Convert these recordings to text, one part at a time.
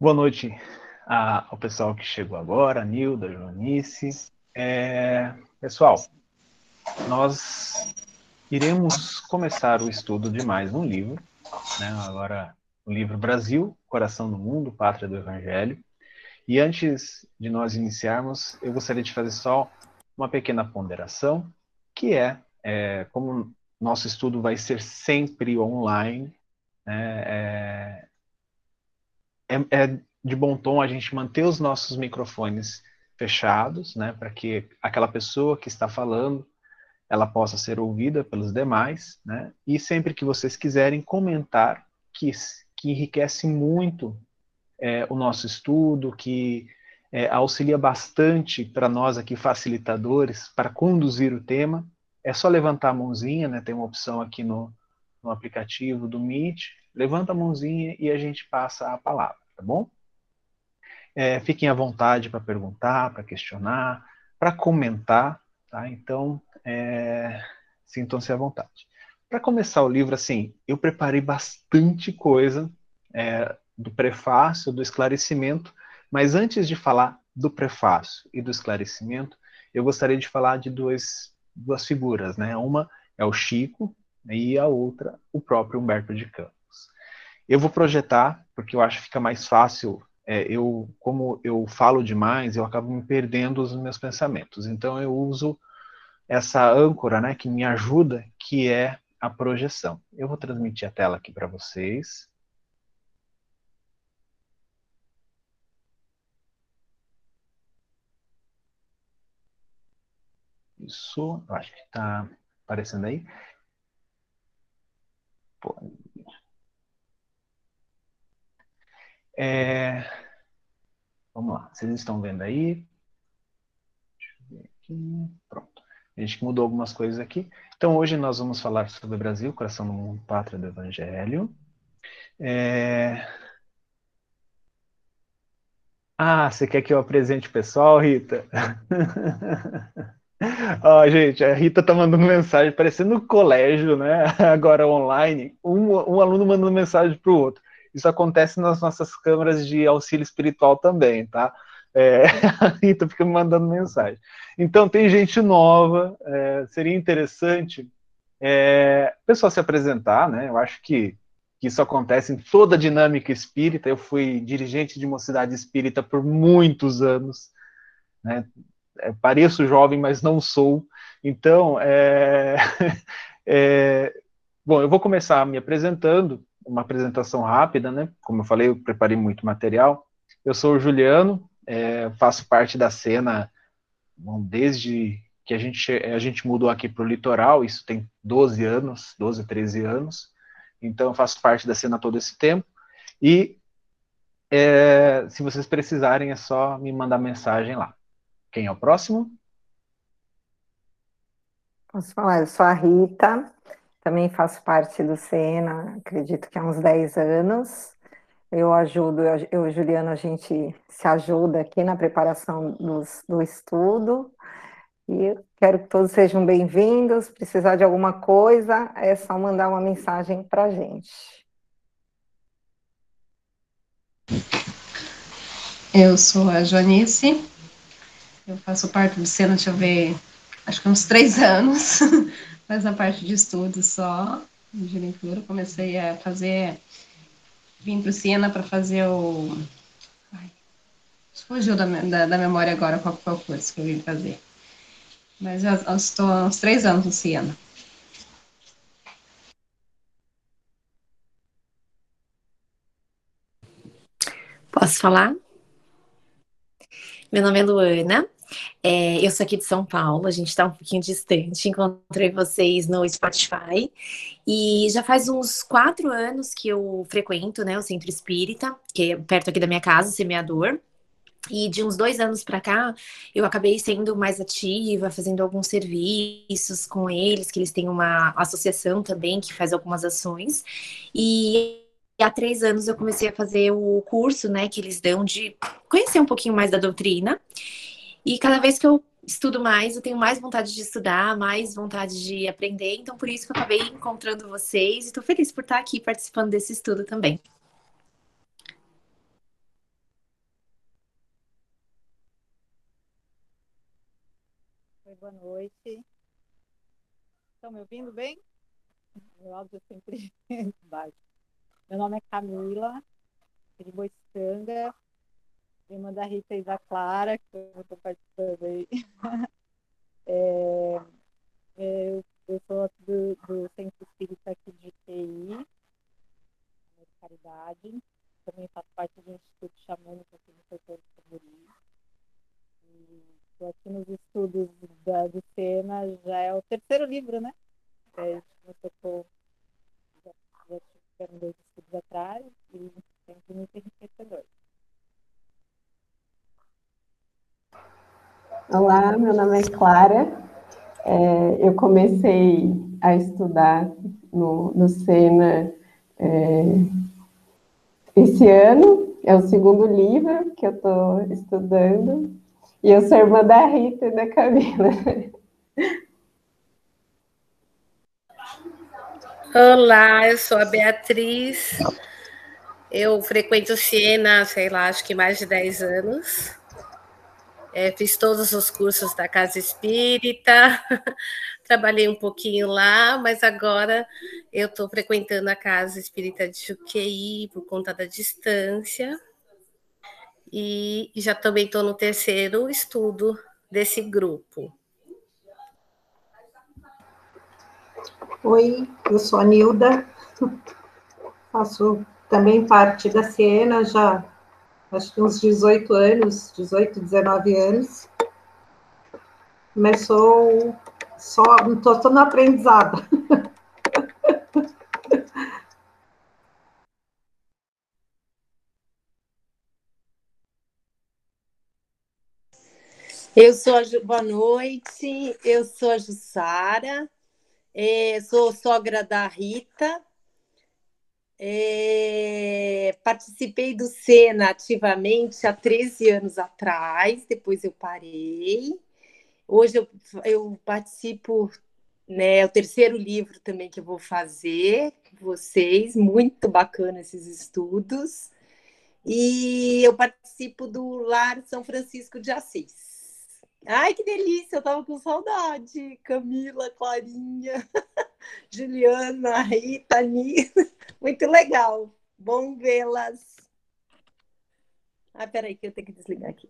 Boa noite ao pessoal que chegou agora, Nilda, Joanice. É, pessoal, nós iremos começar o estudo de mais um livro, né? agora o livro Brasil, Coração do Mundo, Pátria do Evangelho. E antes de nós iniciarmos, eu gostaria de fazer só uma pequena ponderação, que é, é como nosso estudo vai ser sempre online, né, é, é, é de bom tom a gente manter os nossos microfones fechados, né, para que aquela pessoa que está falando ela possa ser ouvida pelos demais, né? E sempre que vocês quiserem comentar, que, que enriquece muito é, o nosso estudo, que é, auxilia bastante para nós aqui facilitadores para conduzir o tema, é só levantar a mãozinha, né? Tem uma opção aqui no, no aplicativo do Meet, levanta a mãozinha e a gente passa a palavra, tá bom? É, fiquem à vontade para perguntar, para questionar, para comentar, tá? Então, é, sintam-se à vontade. Para começar o livro, assim, eu preparei bastante coisa é, do prefácio, do esclarecimento, mas antes de falar do prefácio e do esclarecimento, eu gostaria de falar de duas, duas figuras, né? Uma é o Chico e a outra o próprio Humberto de Campos. Eu vou projetar, porque eu acho que fica mais fácil é, eu, como eu falo demais, eu acabo me perdendo os meus pensamentos. Então eu uso essa âncora, né, que me ajuda, que é a projeção. Eu vou transmitir a tela aqui para vocês. Isso, acho que está aparecendo aí. É... Vamos lá, vocês estão vendo aí? Deixa eu ver aqui. Pronto. A gente mudou algumas coisas aqui. Então, hoje nós vamos falar sobre o Brasil, coração do mundo, pátria do Evangelho. É... Ah, você quer que eu apresente o pessoal, Rita? Ó, oh, gente, a Rita tá mandando mensagem, parecendo no colégio, né? Agora online, um, um aluno mandando mensagem para o outro. Isso acontece nas nossas câmeras de auxílio espiritual também, tá? É, a Rita fica me mandando mensagem. Então, tem gente nova, é, seria interessante é, pessoal se apresentar, né? Eu acho que, que isso acontece em toda a dinâmica espírita. Eu fui dirigente de mocidade espírita por muitos anos, né? É, pareço jovem, mas não sou. Então, é, é, bom, eu vou começar me apresentando, uma apresentação rápida, né? Como eu falei, eu preparei muito material. Eu sou o Juliano, é, faço parte da cena bom, desde que a gente, a gente mudou aqui para o litoral, isso tem 12 anos, 12, 13 anos, então eu faço parte da cena todo esse tempo, e é, se vocês precisarem é só me mandar mensagem lá. Quem é o próximo? Posso falar, eu sou a Rita, também faço parte do Sena, acredito que há uns 10 anos, eu ajudo, eu, e Juliana, a gente se ajuda aqui na preparação dos, do estudo. E quero que todos sejam bem-vindos. Precisar de alguma coisa, é só mandar uma mensagem para a gente. Eu sou a Joanice, eu faço parte do Sena, deixa eu ver, acho que uns três anos, mas a parte de estudo só, de leitura, comecei a fazer vim para o Siena para fazer o. Ai, fugiu da, da, da, memória agora qual foi o curso que eu vim fazer. Mas estou há uns três anos no Siena. Posso falar? Meu nome é Luana, é, eu sou aqui de São Paulo, a gente está um pouquinho distante. Encontrei vocês no Spotify e já faz uns quatro anos que eu frequento né, o Centro Espírita, que é perto aqui da minha casa, Semeador. E de uns dois anos para cá, eu acabei sendo mais ativa, fazendo alguns serviços com eles, que eles têm uma associação também que faz algumas ações. E há três anos eu comecei a fazer o curso, né, que eles dão de conhecer um pouquinho mais da doutrina. E cada vez que eu estudo mais, eu tenho mais vontade de estudar, mais vontade de aprender. Então, por isso que eu acabei encontrando vocês e estou feliz por estar aqui participando desse estudo também. Oi, boa noite. Estão me ouvindo bem? Meu áudio sempre baixo. Meu nome é Camila, de Boistanga, irmã da Rita e da Clara, que eu estou participando aí. É, é, eu, eu sou do, do Centro Espírita aqui de TI, de Caridade. Também faço parte do Instituto Xamânico aqui no setor de Camboriú. Estou aqui nos estudos da, do SENA, já é o terceiro livro, né? É, a gente já, já tiveram dois estudos atrás e sempre muito enriquecedor. Olá, meu nome é Clara. É, eu comecei a estudar no, no Sena é, esse ano, é o segundo livro que eu estou estudando, e eu sou irmã da Rita e da Camila. Olá, eu sou a Beatriz. Eu frequento o Siena, sei lá, acho que mais de 10 anos. É, fiz todos os cursos da Casa Espírita, trabalhei um pouquinho lá, mas agora eu estou frequentando a Casa Espírita de Juqueí por conta da distância. E já também estou no terceiro estudo desse grupo. Oi, eu sou a Nilda, faço também parte da Siena já acho que uns 18 anos, 18, 19 anos. Sou só, estou no aprendizado. Eu sou a Ju, boa noite, eu sou a Jussara, é, sou sogra da Rita, é, participei do Sena ativamente há 13 anos atrás, depois eu parei. Hoje eu, eu participo, né, é o terceiro livro também que eu vou fazer com vocês, muito bacana esses estudos. E eu participo do Lar São Francisco de Assis. Ai, que delícia, eu tava com saudade. Camila, Clarinha, Juliana, Rita, Nina. Muito legal. Bom vê-las. Ah, peraí, que eu tenho que desligar aqui.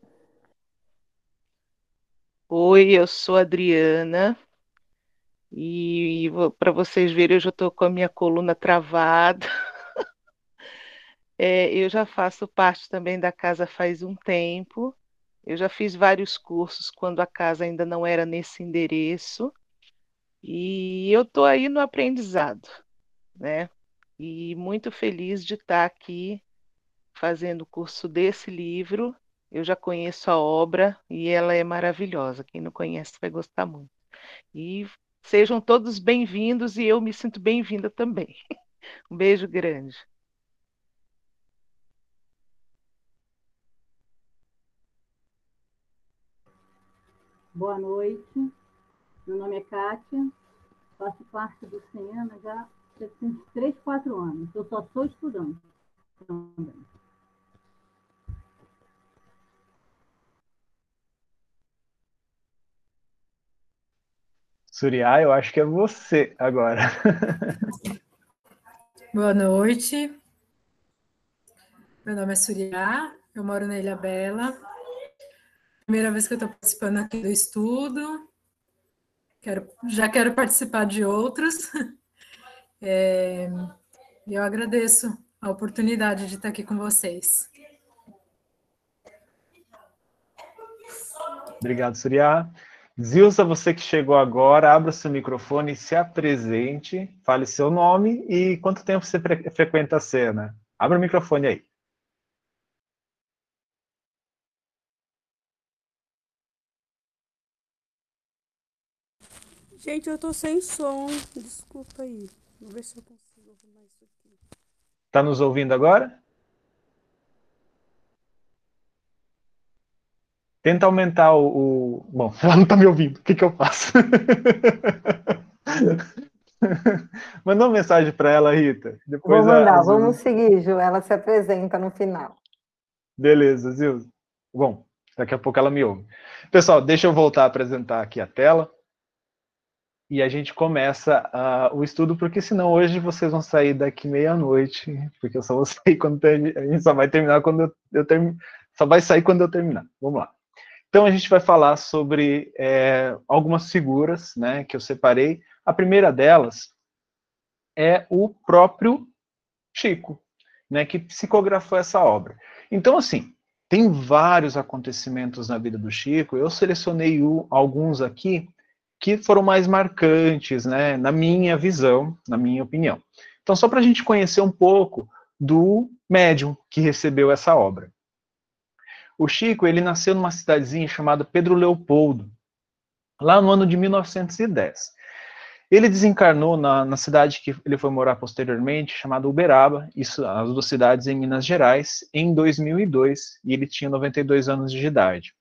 Oi, eu sou a Adriana. E para vocês verem, eu já estou com a minha coluna travada. É, eu já faço parte também da casa faz um tempo. Eu já fiz vários cursos quando a casa ainda não era nesse endereço. E eu estou aí no aprendizado, né? E muito feliz de estar aqui fazendo o curso desse livro. Eu já conheço a obra e ela é maravilhosa. Quem não conhece vai gostar muito. E sejam todos bem-vindos e eu me sinto bem-vinda também. Um beijo grande. Boa noite, meu nome é Kátia, faço parte do SENA já há 3, 4 anos. Eu só sou estudante também. Suriá, eu acho que é você agora. Boa noite. Meu nome é Suriá, eu moro na Ilha Bela, Primeira vez que eu estou participando aqui do estudo. Quero, já quero participar de outros. É, eu agradeço a oportunidade de estar aqui com vocês. Obrigado, Surya. Zilza, você que chegou agora, abra seu microfone, se apresente, fale seu nome e quanto tempo você frequenta a cena. Abra o microfone aí. Gente, eu tô sem som. Desculpa aí. Vou ver se eu consigo arrumar isso aqui. Tá nos ouvindo agora? Tenta aumentar o. o... Bom, ela não tá me ouvindo. O que, que eu faço? Manda uma mensagem para ela, Rita. Depois Vou mandar, a... vamos seguir, Ju. Ela se apresenta no final. Beleza, Zilza. Bom, Daqui a pouco ela me ouve. Pessoal, deixa eu voltar a apresentar aqui a tela. E a gente começa uh, o estudo, porque senão hoje vocês vão sair daqui meia-noite, porque eu só vou sair quando a gente só vai terminar quando eu, eu só vai sair quando eu terminar. Vamos lá. Então a gente vai falar sobre é, algumas figuras, né, que eu separei. A primeira delas é o próprio Chico, né, que psicografou essa obra. Então assim, tem vários acontecimentos na vida do Chico. Eu selecionei alguns aqui que foram mais marcantes, né, na minha visão, na minha opinião. Então, só para a gente conhecer um pouco do médium que recebeu essa obra. O Chico, ele nasceu numa cidadezinha chamada Pedro Leopoldo, lá no ano de 1910. Ele desencarnou na, na cidade que ele foi morar posteriormente, chamada Uberaba, isso, as duas cidades em Minas Gerais, em 2002, e ele tinha 92 anos de idade.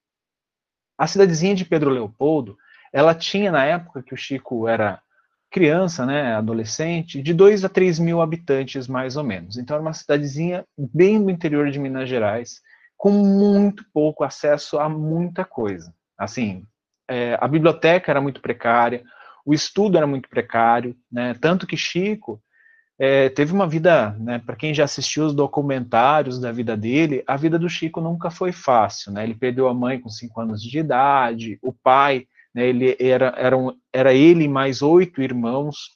A cidadezinha de Pedro Leopoldo, ela tinha, na época que o Chico era criança, né, adolescente, de 2 a 3 mil habitantes, mais ou menos. Então, era uma cidadezinha bem no interior de Minas Gerais, com muito pouco acesso a muita coisa. Assim, é, a biblioteca era muito precária, o estudo era muito precário, né, tanto que Chico é, teve uma vida, né, para quem já assistiu os documentários da vida dele, a vida do Chico nunca foi fácil, né, ele perdeu a mãe com 5 anos de idade, o pai né, ele era, era, um, era ele mais oito irmãos,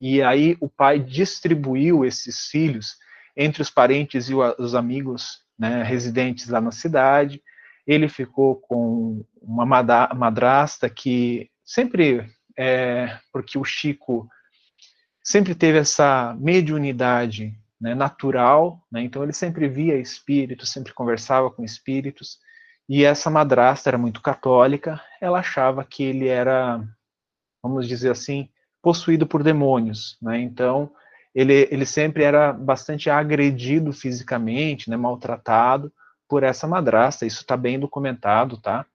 e aí o pai distribuiu esses filhos entre os parentes e os amigos né, residentes lá na cidade. Ele ficou com uma madrasta que sempre, é, porque o Chico sempre teve essa mediunidade né, natural, né, então ele sempre via espíritos, sempre conversava com espíritos, e essa madrasta era muito católica, ela achava que ele era, vamos dizer assim, possuído por demônios, né? Então, ele, ele sempre era bastante agredido fisicamente, né, maltratado por essa madrasta, isso está bem documentado, tá?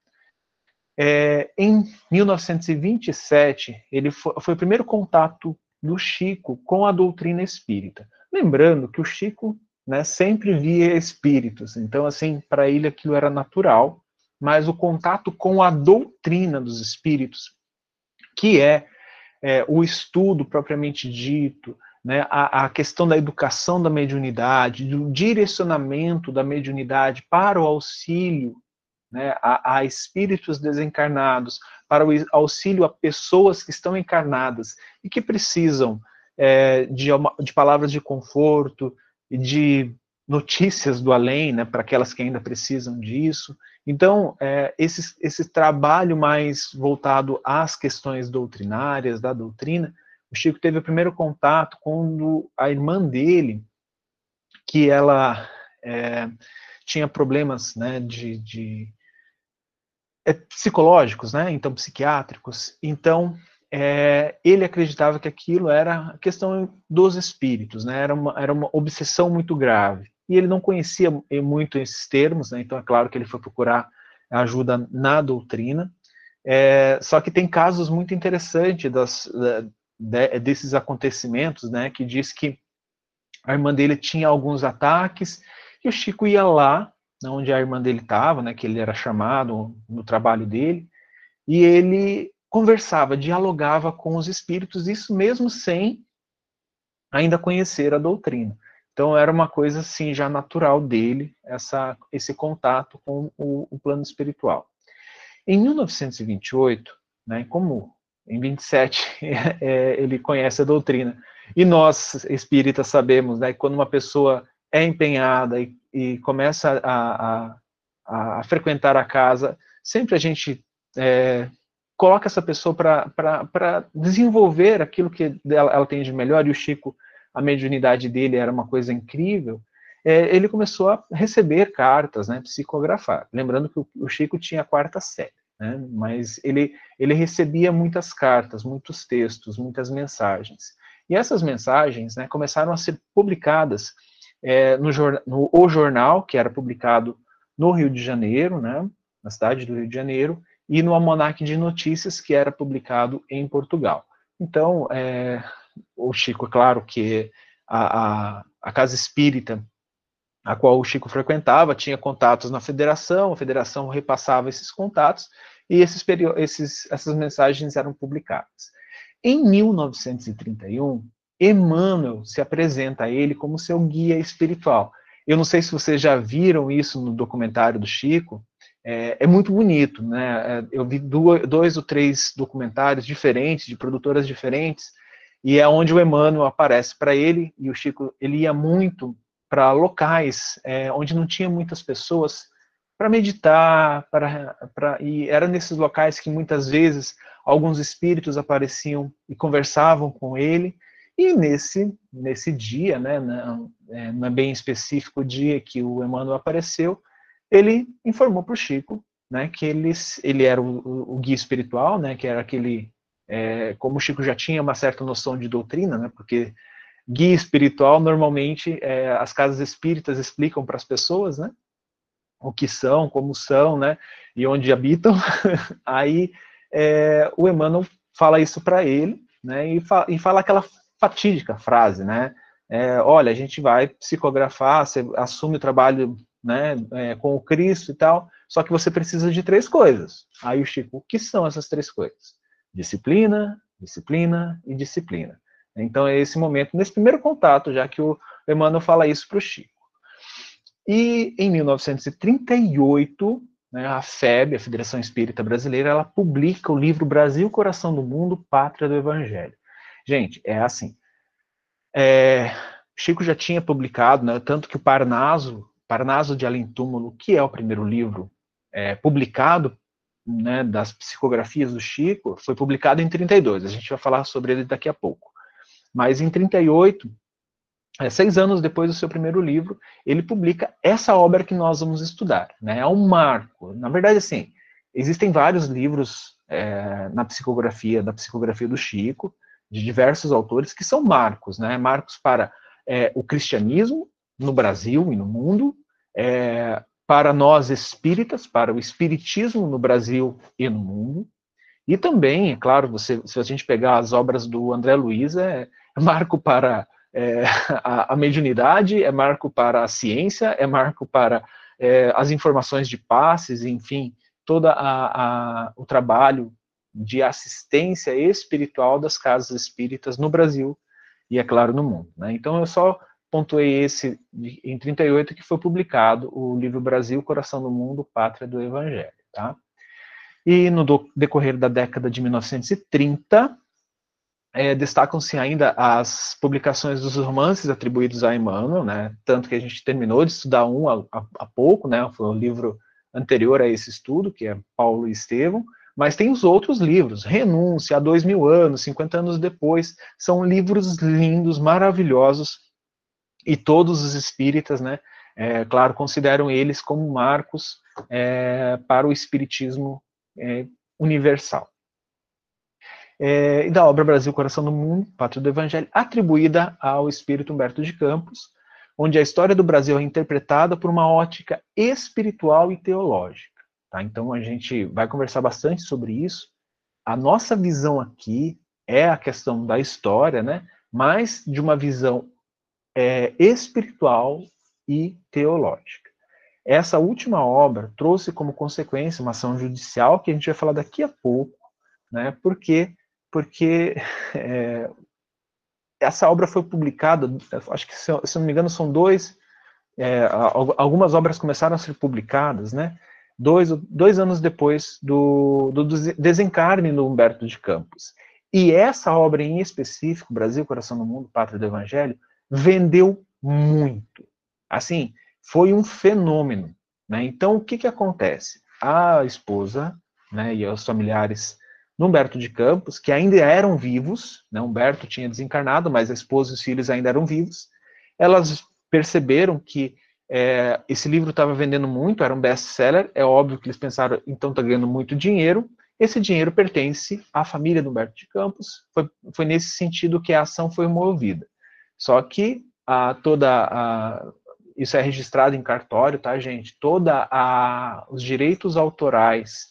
É, em 1927, ele foi, foi o primeiro contato do Chico com a doutrina espírita. Lembrando que o Chico né, sempre via espíritos. Então, assim, para ele aquilo era natural, mas o contato com a doutrina dos espíritos, que é, é o estudo propriamente dito, né, a, a, questão da educação da mediunidade, do direcionamento da mediunidade para o auxílio né, a, a, espíritos desencarnados, para o auxílio a pessoas que estão encarnadas e que precisam é, de, de palavras de conforto, de notícias do além, né, para aquelas que ainda precisam disso. Então, é, esse, esse trabalho mais voltado às questões doutrinárias, da doutrina, o Chico teve o primeiro contato quando a irmã dele, que ela é, tinha problemas né, de, de é, psicológicos, né, então psiquiátricos, então é, ele acreditava que aquilo era questão dos espíritos, né? Era uma, era uma obsessão muito grave. E ele não conhecia muito esses termos, né? Então é claro que ele foi procurar ajuda na doutrina. É, só que tem casos muito interessantes das, de, desses acontecimentos, né? Que diz que a irmã dele tinha alguns ataques e o Chico ia lá, onde a irmã dele estava, né? Que ele era chamado no trabalho dele, e ele conversava, dialogava com os espíritos, isso mesmo sem ainda conhecer a doutrina. Então era uma coisa assim já natural dele, essa, esse contato com o, o plano espiritual. Em 1928, né, como em 27 é, ele conhece a doutrina, e nós espíritas sabemos né, que quando uma pessoa é empenhada e, e começa a, a, a, frequentar a casa, sempre a gente é, coloca essa pessoa para desenvolver aquilo que ela, ela, tem de melhor, e o Chico, a mediunidade dele era uma coisa incrível, é, ele começou a receber cartas, né, psicografar. Lembrando que o, o Chico tinha a quarta série, né, mas ele, ele recebia muitas cartas, muitos textos, muitas mensagens. E essas mensagens né, começaram a ser publicadas é, no, no O Jornal, que era publicado no Rio de Janeiro, né, na cidade do Rio de Janeiro, e no Almanac de Notícias, que era publicado em Portugal. Então, é, o Chico, é claro que a, a, a Casa Espírita a qual o Chico frequentava, tinha contatos na federação, a federação repassava esses contatos e esses, esses, essas mensagens eram publicadas. Em 1931, Emmanuel se apresenta a ele como seu guia espiritual. Eu não sei se vocês já viram isso no documentário do Chico, é, é muito bonito, né? É, eu vi dois ou três documentários diferentes, de produtoras diferentes, e é onde o Emmanuel aparece para ele, e o Chico, ele ia muito para locais é, onde não tinha muitas pessoas para meditar, para, para, e era nesses locais que muitas vezes alguns espíritos apareciam e conversavam com ele, e nesse, nesse dia, né, não, é, bem específico dia que o Emmanuel apareceu, ele informou para o Chico né, que ele, ele era o, o, guia espiritual, né, que era aquele, é, como o Chico já tinha uma certa noção de doutrina, né, porque guia espiritual, normalmente, é, as casas espíritas explicam para as pessoas, né, o que são, como são, né, e onde habitam, aí é, o Emmanuel fala isso para ele, né, e, fa e fala aquela fatídica frase, né, é, olha, a gente vai psicografar, você assume o trabalho né, é, com o Cristo e tal, só que você precisa de três coisas. Aí o Chico, o que são essas três coisas? Disciplina, disciplina e disciplina. Então é esse momento, nesse primeiro contato, já que o Emmanuel fala isso para o Chico. E em 1938, né, a FEB, a Federação Espírita Brasileira, ela publica o livro Brasil, Coração do Mundo, Pátria do Evangelho. Gente, é assim. É, Chico já tinha publicado, né, tanto que o Parnaso, Parnaso de Além Túmulo, que é o primeiro livro é, publicado né, das psicografias do Chico, foi publicado em 32. A gente vai falar sobre ele daqui a pouco. Mas em 38, é, seis anos depois do seu primeiro livro, ele publica essa obra que nós vamos estudar. Né? É um marco. Na verdade, assim, existem vários livros é, na psicografia, da psicografia do Chico, de diversos autores, que são marcos, né? marcos para é, o cristianismo no Brasil e no mundo, é, para nós espíritas, para o espiritismo no Brasil e no mundo, e também, é claro, você, se a gente pegar as obras do André Luiz, é, marco para é, a, a, mediunidade, é marco para a ciência, é marco para é, as informações de passes, enfim, todo o trabalho de assistência espiritual das casas espíritas no Brasil e, é claro, no mundo. Né? Então, eu só pontuei esse em 38 que foi publicado o livro Brasil, Coração do Mundo, Pátria do Evangelho. Tá? E no decorrer da década de 1930, é, destacam-se ainda as publicações dos romances atribuídos a Emmanuel, né, tanto que a gente terminou de estudar um há pouco, né, foi o livro anterior a esse estudo, que é Paulo e Estevão, mas tem os outros livros, Renúncia, há dois mil anos, 50 anos depois, são livros lindos, maravilhosos, e todos os espíritas, né, é, claro, consideram eles como marcos é, para o espiritismo é, universal é, e da obra Brasil, Coração do Mundo, Pátria do Evangelho, atribuída ao espírito Humberto de Campos, onde a história do Brasil é interpretada por uma ótica espiritual e teológica. Tá? Então a gente vai conversar bastante sobre isso. A nossa visão aqui é a questão da história, né? mas de uma visão é, espiritual e teológica. Essa última obra trouxe como consequência uma ação judicial que a gente vai falar daqui a pouco, né? porque porque é, essa obra foi publicada, acho que, se eu não me engano, são dois, é, algumas obras começaram a ser publicadas, né, dois, dois anos depois do, do, desencarne do Humberto de Campos. E essa obra em específico, Brasil, Coração do Mundo, Pátria do Evangelho, vendeu muito. Assim, foi um fenômeno. Né? Então, o que, que acontece? A esposa né, e os familiares Humberto de Campos, que ainda eram vivos, né, Humberto tinha desencarnado, mas a esposa e os filhos ainda eram vivos, elas perceberam que é, esse livro estava vendendo muito, era um best-seller, é óbvio que eles pensaram, então está ganhando muito dinheiro, esse dinheiro pertence à família do Humberto de Campos, foi, foi nesse sentido que a ação foi movida. Só que a, toda a, isso é registrado em cartório, tá, gente? Toda a, os direitos autorais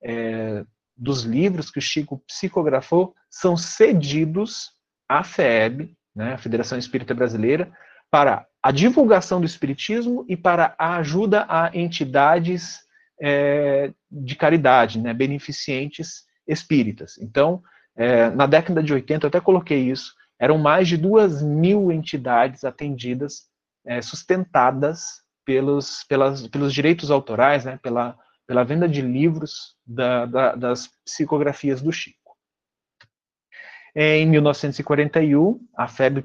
é, dos livros que o Chico psicografou são cedidos à FEB, né, a Federação Espírita Brasileira, para a divulgação do espiritismo e para a ajuda a entidades é, de caridade, né, beneficentes espíritas. Então, é, na década de 80, eu até coloquei isso, eram mais de duas mil entidades atendidas, é, sustentadas pelos, pelas, pelos direitos autorais, né, pela, pela venda de livros da, da, das psicografias do Chico. Em 1941, a FEB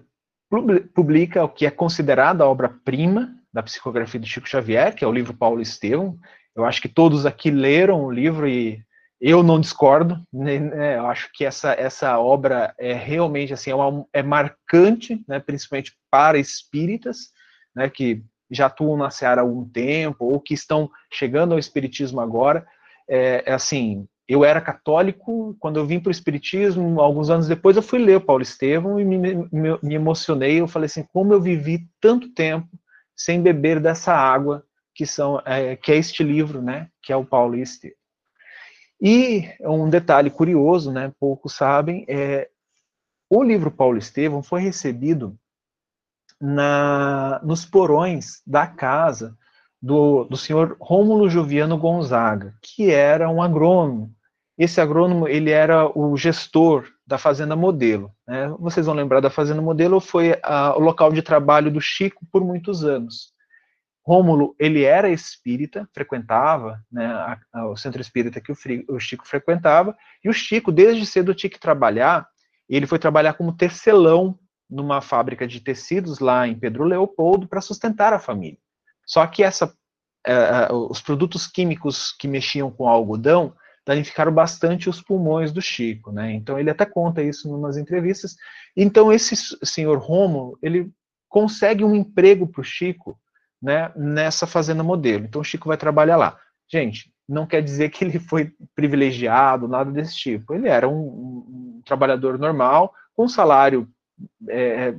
publica o que é considerada a obra-prima da psicografia de Chico Xavier, que é o livro Paulo Estevão. Eu acho que todos aqui leram o livro e eu não discordo. Né? Eu acho que essa, essa obra é realmente assim é, uma, é marcante, né? principalmente para espíritas, né? que já atuam na Seara há algum tempo ou que estão chegando ao espiritismo agora. É, é assim, eu era católico, quando eu vim para o Espiritismo, alguns anos depois, eu fui ler o Paulo Estevam e me, me, me, emocionei. Eu falei assim: como eu vivi tanto tempo sem beber dessa água que, são, é, que é este livro, né? Que é o Paulo Estevam. E um detalhe curioso, né? Poucos sabem, é o livro Paulo Estevam foi recebido na, nos porões da casa do, do senhor Rômulo Joviano Gonzaga, que era um agrônomo esse agrônomo, ele era o gestor da Fazenda Modelo. Né? Vocês vão lembrar da Fazenda Modelo, foi a, o local de trabalho do Chico por muitos anos. Rômulo, ele era espírita, frequentava né, a, a, o centro espírita que o, o, Chico frequentava, e o Chico, desde cedo, tinha que trabalhar, ele foi trabalhar como tecelão numa fábrica de tecidos lá em Pedro Leopoldo para sustentar a família. Só que essa, uh, os produtos químicos que mexiam com algodão danificaram bastante os pulmões do Chico, né? Então ele até conta isso em umas entrevistas. Então esse senhor Romo, ele consegue um emprego para o Chico, né? Nessa fazenda modelo. Então o Chico vai trabalhar lá. Gente, não quer dizer que ele foi privilegiado, nada desse tipo. Ele era um, um, trabalhador normal, com um salário é,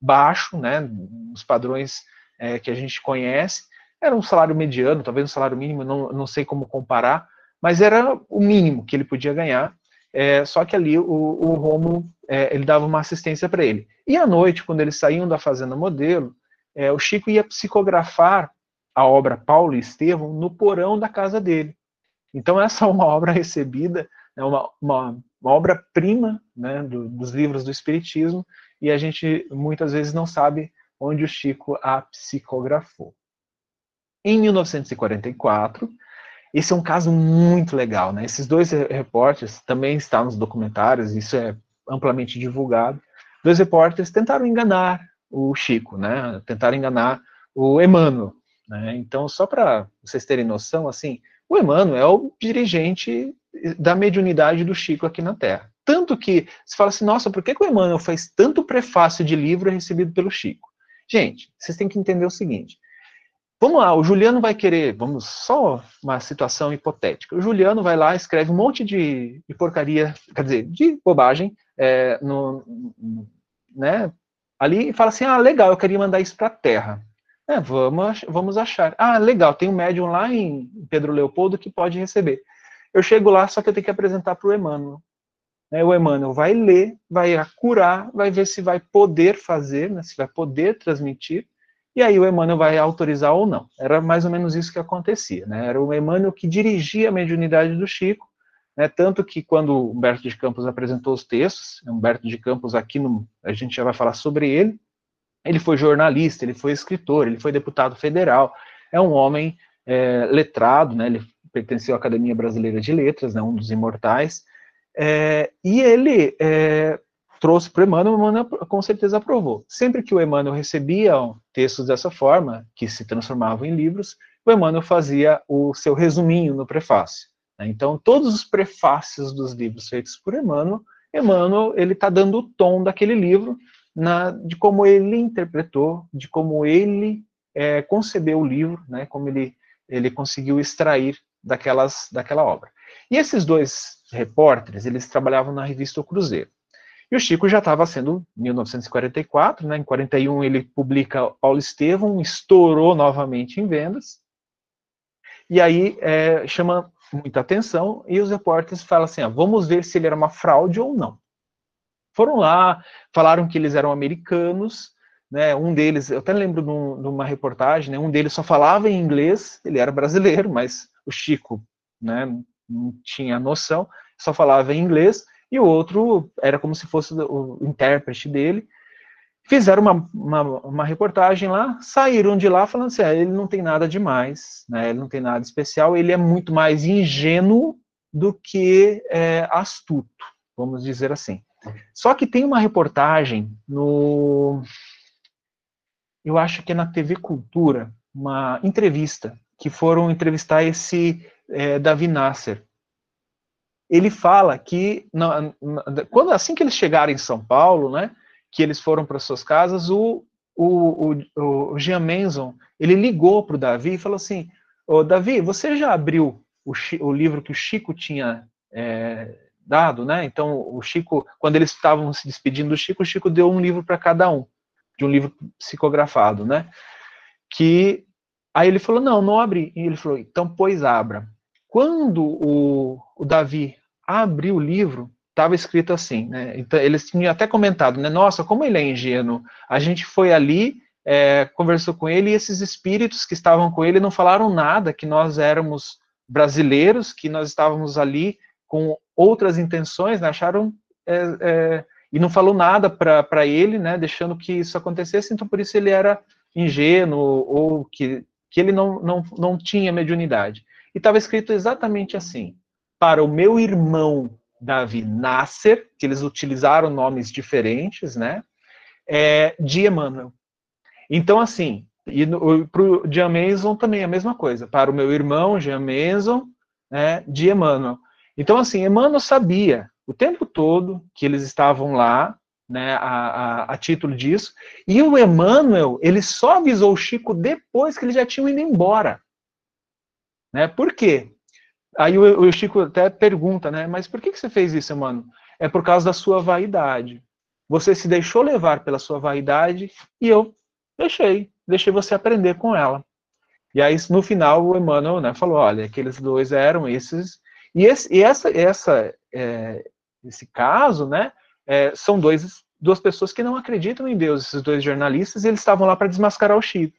baixo, né? Os padrões é, que a gente conhece. Era um salário mediano, talvez um salário mínimo, não, não sei como comparar, mas era o mínimo que ele podia ganhar. É, só que ali o, o é, ele dava uma assistência para ele. E à noite, quando eles saíam da Fazenda Modelo, é, o Chico ia psicografar a obra Paulo e Estevão no porão da casa dele. Então essa é uma obra recebida, é uma, uma, uma obra-prima né, do, dos livros do Espiritismo, e a gente muitas vezes não sabe onde o Chico a psicografou. Em 1944, esse é um caso muito legal, né? Esses dois repórteres também estão nos documentários, isso é amplamente divulgado. Dois repórteres tentaram enganar o Chico, né? Tentaram enganar o Emmanuel, né? Então, só para vocês terem noção, assim, o Emmanuel é o dirigente da mediunidade do Chico aqui na Terra. Tanto que se fala assim, nossa, por que, que o Emmanuel faz tanto prefácio de livro recebido pelo Chico? Gente, vocês têm que entender o seguinte: Vamos lá, o Juliano vai querer, vamos só uma situação hipotética. O Juliano vai lá, escreve um monte de, de porcaria, quer dizer, de bobagem, é, no, no, né, ali e fala assim: ah, legal, eu queria mandar isso para a Terra. É, vamos, vamos achar. Ah, legal, tem um médium lá em Pedro Leopoldo que pode receber. Eu chego lá, só que eu tenho que apresentar para o Emmanuel. Né, o Emmanuel vai ler, vai curar, vai ver se vai poder fazer, né, se vai poder transmitir e aí o Emmanuel vai autorizar ou não. Era mais ou menos isso que acontecia. Né? Era o Emmanuel que dirigia a mediunidade do Chico, né? tanto que quando Humberto de Campos apresentou os textos, Humberto de Campos aqui, no, a gente já vai falar sobre ele, ele foi jornalista, ele foi escritor, ele foi deputado federal, é um homem é, letrado, né? ele pertenceu à Academia Brasileira de Letras, né? um dos imortais, é, e ele é, trouxe para o Emmanuel, Emmanuel com certeza aprovou. Sempre que o Emmanuel recebia textos dessa forma, que se transformavam em livros, o Emmanuel fazia o seu resuminho no prefácio. Né? Então, todos os prefácios dos livros feitos por Emmanuel, Emmanuel ele está dando o tom daquele livro, na, de como ele interpretou, de como ele é, concebeu o livro, né, como ele, ele conseguiu extrair daquelas, daquela obra. E esses dois repórteres, eles trabalhavam na revista O Cruzeiro. E o Chico já estava sendo, em 1944, né, em 41 ele publica Paulo Estevam, estourou novamente em vendas, e aí é, chama muita atenção, e os repórteres falam assim, ah, vamos ver se ele era uma fraude ou não. Foram lá, falaram que eles eram americanos, né, um deles, eu até lembro de, um, de uma reportagem, né, um deles só falava em inglês, ele era brasileiro, mas o Chico, né, não tinha noção, só falava em inglês, e o outro era como se fosse o intérprete dele. Fizeram uma, uma, uma reportagem lá, saíram de lá falando assim, ah, ele não tem nada demais, né, ele não tem nada especial, ele é muito mais ingênuo do que é, astuto, vamos dizer assim. Só que tem uma reportagem no. Eu acho que é na TV Cultura, uma entrevista, que foram entrevistar esse é, Davi Nasser. Ele fala que, na, na, quando, assim que eles chegaram em São Paulo, né, que eles foram para suas casas, o, o, o, o Jean Menzon, ele ligou para o Davi e falou assim, Davi, você já abriu o, o livro que o Chico tinha é, dado, né? Então, o Chico, quando eles estavam se despedindo do Chico, o Chico deu um livro para cada um, de um livro psicografado, né? Que aí ele falou: "Não, não abri". E ele falou: "Então, pois abra". Quando o, o Davi abriu o livro, estava escrito assim, né? Então, eles tinham até comentado, né? Nossa, como ele é ingênuo. A gente foi ali, é, conversou com ele e esses espíritos que estavam com ele não falaram nada que nós éramos brasileiros, que nós estávamos ali com outras intenções, né, acharam é, é, e não falou nada para ele, né, deixando que isso acontecesse, então por isso ele era ingênuo ou que, que ele não, não, não tinha mediunidade. E estava escrito exatamente assim: para o meu irmão Davi Nasser, que eles utilizaram nomes diferentes, né, é, de Emmanuel. Então, assim, e para o Jean Mason também a mesma coisa, para o meu irmão Jean Mason, né, de Emmanuel. Então, assim, Emmanuel sabia o tempo todo que eles estavam lá, né, a, a, a, título disso, e o Emmanuel, ele só avisou o Chico depois que eles já tinham ido embora. Né? Por quê? Aí o, o Chico até pergunta, né, mas por que, que você fez isso, Emmanuel? É por causa da sua vaidade. Você se deixou levar pela sua vaidade e eu deixei, deixei você aprender com ela. E aí, no final, o Emmanuel né, falou, olha, aqueles dois eram esses e, esse, e essa, essa, é, esse caso, né, é, são dois, duas pessoas que não acreditam em Deus, esses dois jornalistas, e eles estavam lá para desmascarar o Chico.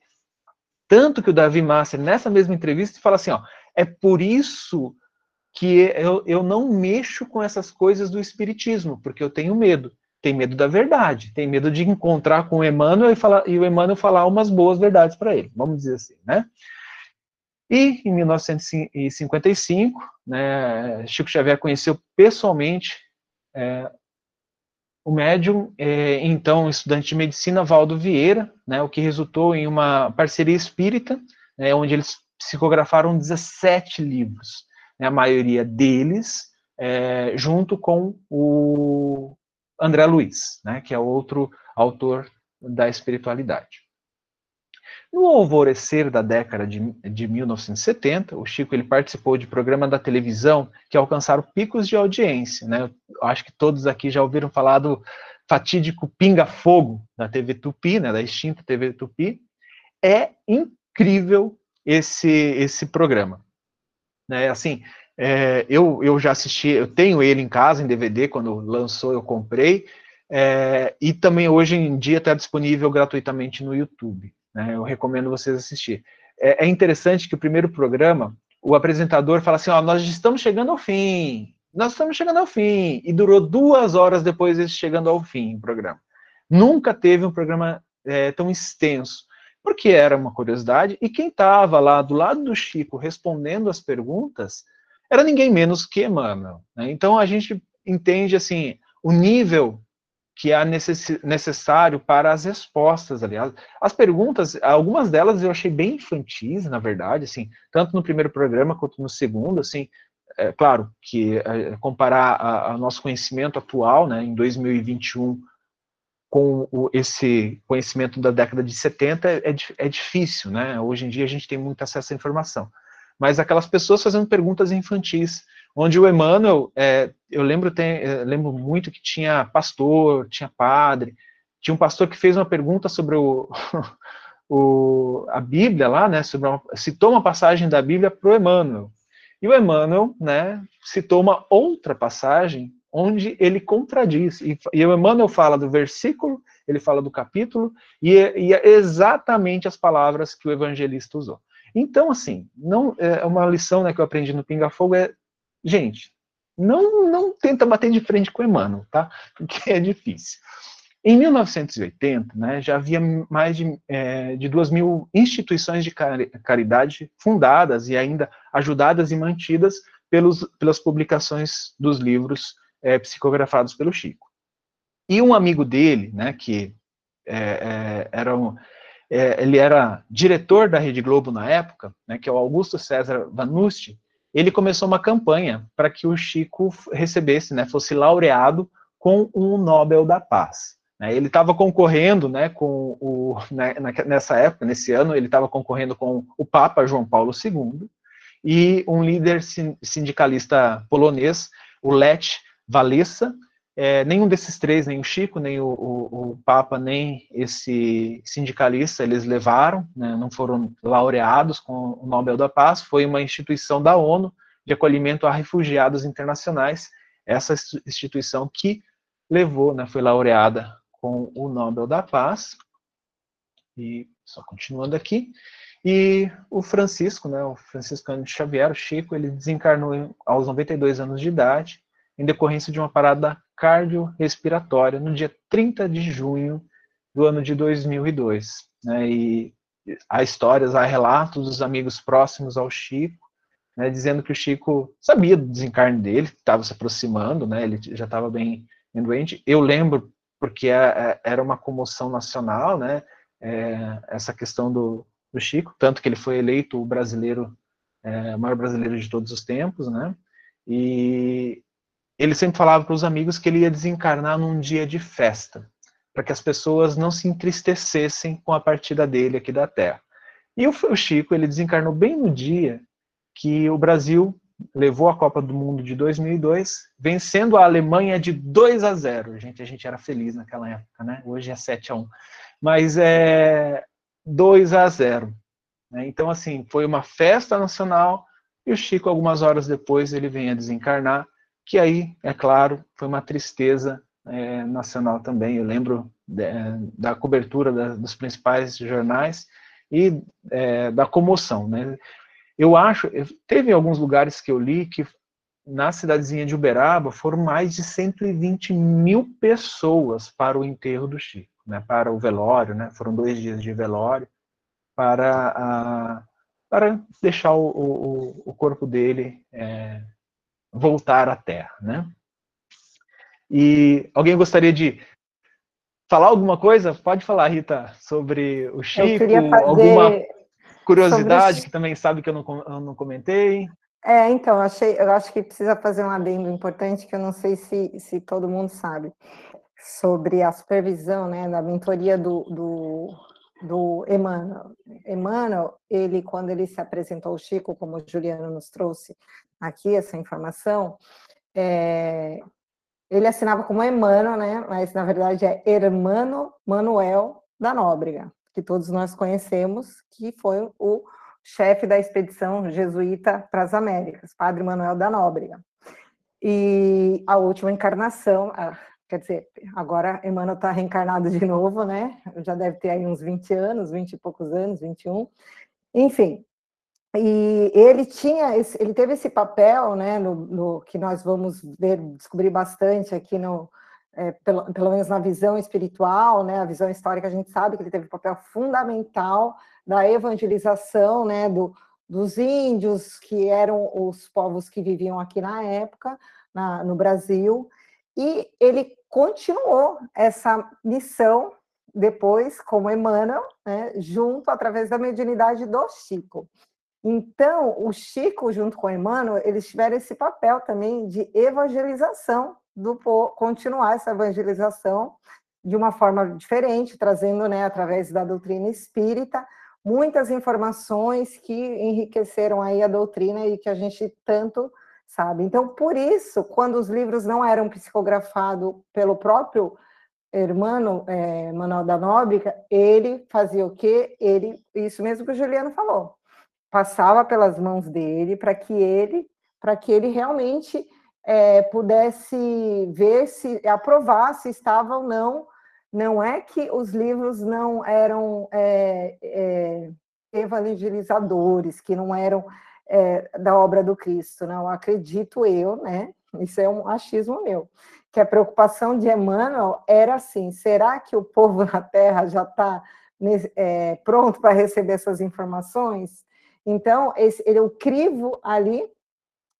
Tanto que o Davi Masser, nessa mesma entrevista, fala assim, ó, é por isso que eu, eu não mexo com essas coisas do espiritismo, porque eu tenho medo. Tem medo da verdade, tem medo de encontrar com o Emmanuel e, falar, e o Emmanuel falar umas boas verdades para ele, vamos dizer assim, né? E em 1955, né, Chico Xavier conheceu pessoalmente é, o médium, é, então estudante de medicina Valdo Vieira, né, o que resultou em uma parceria espírita, né, onde eles psicografaram 17 livros, né, a maioria deles é, junto com o André Luiz, né, que é outro autor da espiritualidade. No alvorecer da década de, de 1970, o Chico ele participou de programa da televisão que alcançaram picos de audiência. Né? Eu acho que todos aqui já ouviram falar do fatídico Pinga Fogo da TV Tupi, né, da extinta TV Tupi. É incrível esse esse programa. Né? Assim, é, eu, eu já assisti, eu tenho ele em casa em DVD, quando lançou eu comprei, é, e também hoje em dia está disponível gratuitamente no YouTube. Né? Eu recomendo vocês assistir. É, é, interessante que o primeiro programa, o apresentador fala assim: ó, nós estamos chegando ao fim, nós estamos chegando ao fim, e durou duas horas depois de chegando ao fim o programa. Nunca teve um programa é, tão extenso, porque era uma curiosidade, e quem estava lá do lado do Chico respondendo as perguntas era ninguém menos que Emmanuel. Né? Então a gente entende assim o nível que é necess, necessário para as respostas, aliás. As perguntas, algumas delas eu achei bem infantis, na verdade, assim, tanto no primeiro programa quanto no segundo, assim, é claro que é, comparar o nosso conhecimento atual, né, em 2021, com o, esse conhecimento da década de 70 é, é difícil, né? Hoje em dia a gente tem muito acesso à informação. Mas aquelas pessoas fazendo perguntas infantis, onde o Emmanuel, é, eu lembro, tem, eu lembro muito que tinha pastor, tinha padre, tinha um pastor que fez uma pergunta sobre o, o, a Bíblia lá, né, sobre uma, citou uma passagem da Bíblia para o Emmanuel, e o Emmanuel, né, citou uma outra passagem onde ele contradiz. E, e o Emmanuel fala do versículo, ele fala do capítulo, e é, e é exatamente as palavras que o evangelista usou. Então, assim, não é uma lição né, que eu aprendi no Pinga Fogo é, gente, não, não tenta bater de frente com Emmanuel, tá? Porque é difícil. Em 1980, né, já havia mais de, é, de duas mil instituições de caridade fundadas e ainda ajudadas e mantidas pelos, pelas publicações dos livros é, psicografados pelo Chico. E um amigo dele, né, que é, é era um, é, ele era diretor da Rede Globo na época, né, que é o Augusto César Vanucci, ele começou uma campanha para que o Chico recebesse, né, fosse laureado com um Nobel da Paz. Né. Ele estava concorrendo, né, com o né, nessa época, nesse ano, ele estava concorrendo com o Papa João Paulo II e um líder sindicalista polonês, o Lech Walesa, é, nenhum desses três, nem o Chico, nem o, o, o, Papa, nem esse sindicalista, eles levaram, né, não foram laureados com o Nobel da Paz, foi uma instituição da ONU de acolhimento a refugiados internacionais, essa instituição que levou, né, foi laureada com o Nobel da Paz, e só continuando aqui, e o Francisco, né, o Francisco de Xavier, o Chico, ele desencarnou aos 92 anos de idade, em decorrência de uma parada cardiorrespiratória no dia 30 de junho do ano de 2002. Né, e há histórias, há relatos dos amigos próximos ao Chico, né, dizendo que o Chico sabia do desencarne dele, estava se aproximando, né, ele já estava bem, bem, doente. Eu lembro, porque é, é, era uma comoção nacional, né, é, essa questão do, do, Chico, tanto que ele foi eleito o brasileiro, é, maior brasileiro de todos os tempos, né, e ele sempre falava para os amigos que ele ia desencarnar num dia de festa, para que as pessoas não se entristecessem com a partida dele aqui da Terra. E o Chico, ele desencarnou bem no dia que o Brasil levou a Copa do Mundo de 2002, vencendo a Alemanha de 2 a 0. Gente, a gente era feliz naquela época, né? Hoje é 7 a 1. Mas é 2 a 0. Né? Então, assim, foi uma festa nacional e o Chico, algumas horas depois, ele vem a desencarnar que aí, é claro, foi uma tristeza é, nacional também. Eu lembro de, da cobertura da, dos principais jornais e é, da comoção. Né? Eu acho, teve alguns lugares que eu li que na cidadezinha de Uberaba foram mais de 120 mil pessoas para o enterro do Chico, né, para o velório, né, foram dois dias de velório, para, a, para deixar o, o, o corpo dele é, voltar à Terra, né? E alguém gostaria de falar alguma coisa? Pode falar, Rita, sobre o Chico, alguma curiosidade que também sabe que eu não, eu não comentei. É, então, eu, achei, eu acho que precisa fazer um adendo importante que eu não sei se, se todo mundo sabe, sobre a supervisão, né, da mentoria do, do, do Emmanuel. Emmanuel, ele, quando ele se apresentou ao Chico, como o Juliano nos trouxe aqui essa informação, é, ele assinava como Emmanuel, né, mas na verdade é Hermano Manuel da Nóbrega, que todos nós conhecemos, que foi o chefe da expedição jesuíta para as Américas, Padre Manuel da Nóbrega. E a última encarnação, Quer dizer, agora Emmanuel está reencarnado de novo, né? Já deve ter aí uns 20 anos, 20 e poucos anos, 21. Enfim, e ele tinha, esse, ele teve esse papel, né, no, no, que nós vamos ver, descobrir bastante aqui no, é, pelo, pelo, menos na visão espiritual, né, a visão histórica, a gente sabe que ele teve um papel fundamental da evangelização, né, do, dos índios, que eram os povos que viviam aqui na época, na, no Brasil, e ele continuou essa missão depois, como Emmanuel, né, junto através da mediunidade do Chico. Então, o Chico, junto com Emmanuel, eles tiveram esse papel também de evangelização do continuar essa evangelização de uma forma diferente, trazendo, né, através da doutrina espírita, muitas informações que enriqueceram aí a doutrina e que a gente tanto sabe? Então, por isso, quando os livros não eram psicografados pelo próprio irmão é, Manuel da Nóbrega, ele fazia o quê? Ele, isso mesmo que o Juliano falou, passava pelas mãos dele para que ele, para que ele realmente é, pudesse ver se aprovar se estava ou não. Não é que os livros não eram é, é, evangelizadores, que não eram da obra do Cristo, não acredito eu, né? Isso é um achismo meu, que a preocupação de Emmanuel era assim: será que o povo na Terra já está pronto para receber essas informações? Então, esse, ele, o crivo ali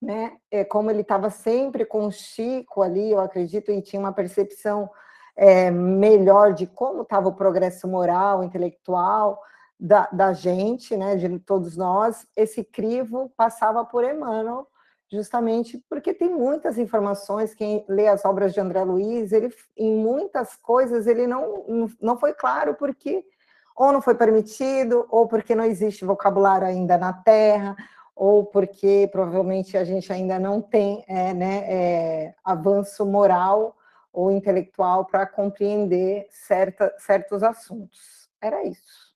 né? É, como ele estava sempre com o Chico ali, eu acredito, e tinha uma percepção é, melhor de como estava o progresso moral, intelectual da, da gente, né? De todos nós, esse crivo passava por Emmanuel, justamente porque tem muitas informações. Quem lê as obras de André Luiz, ele, em muitas coisas, ele não, não foi claro porque ou não foi permitido, ou porque não existe vocabulário ainda na Terra, ou porque provavelmente a gente ainda não tem é, né, é, avanço moral ou intelectual para compreender certa, certos assuntos. Era isso.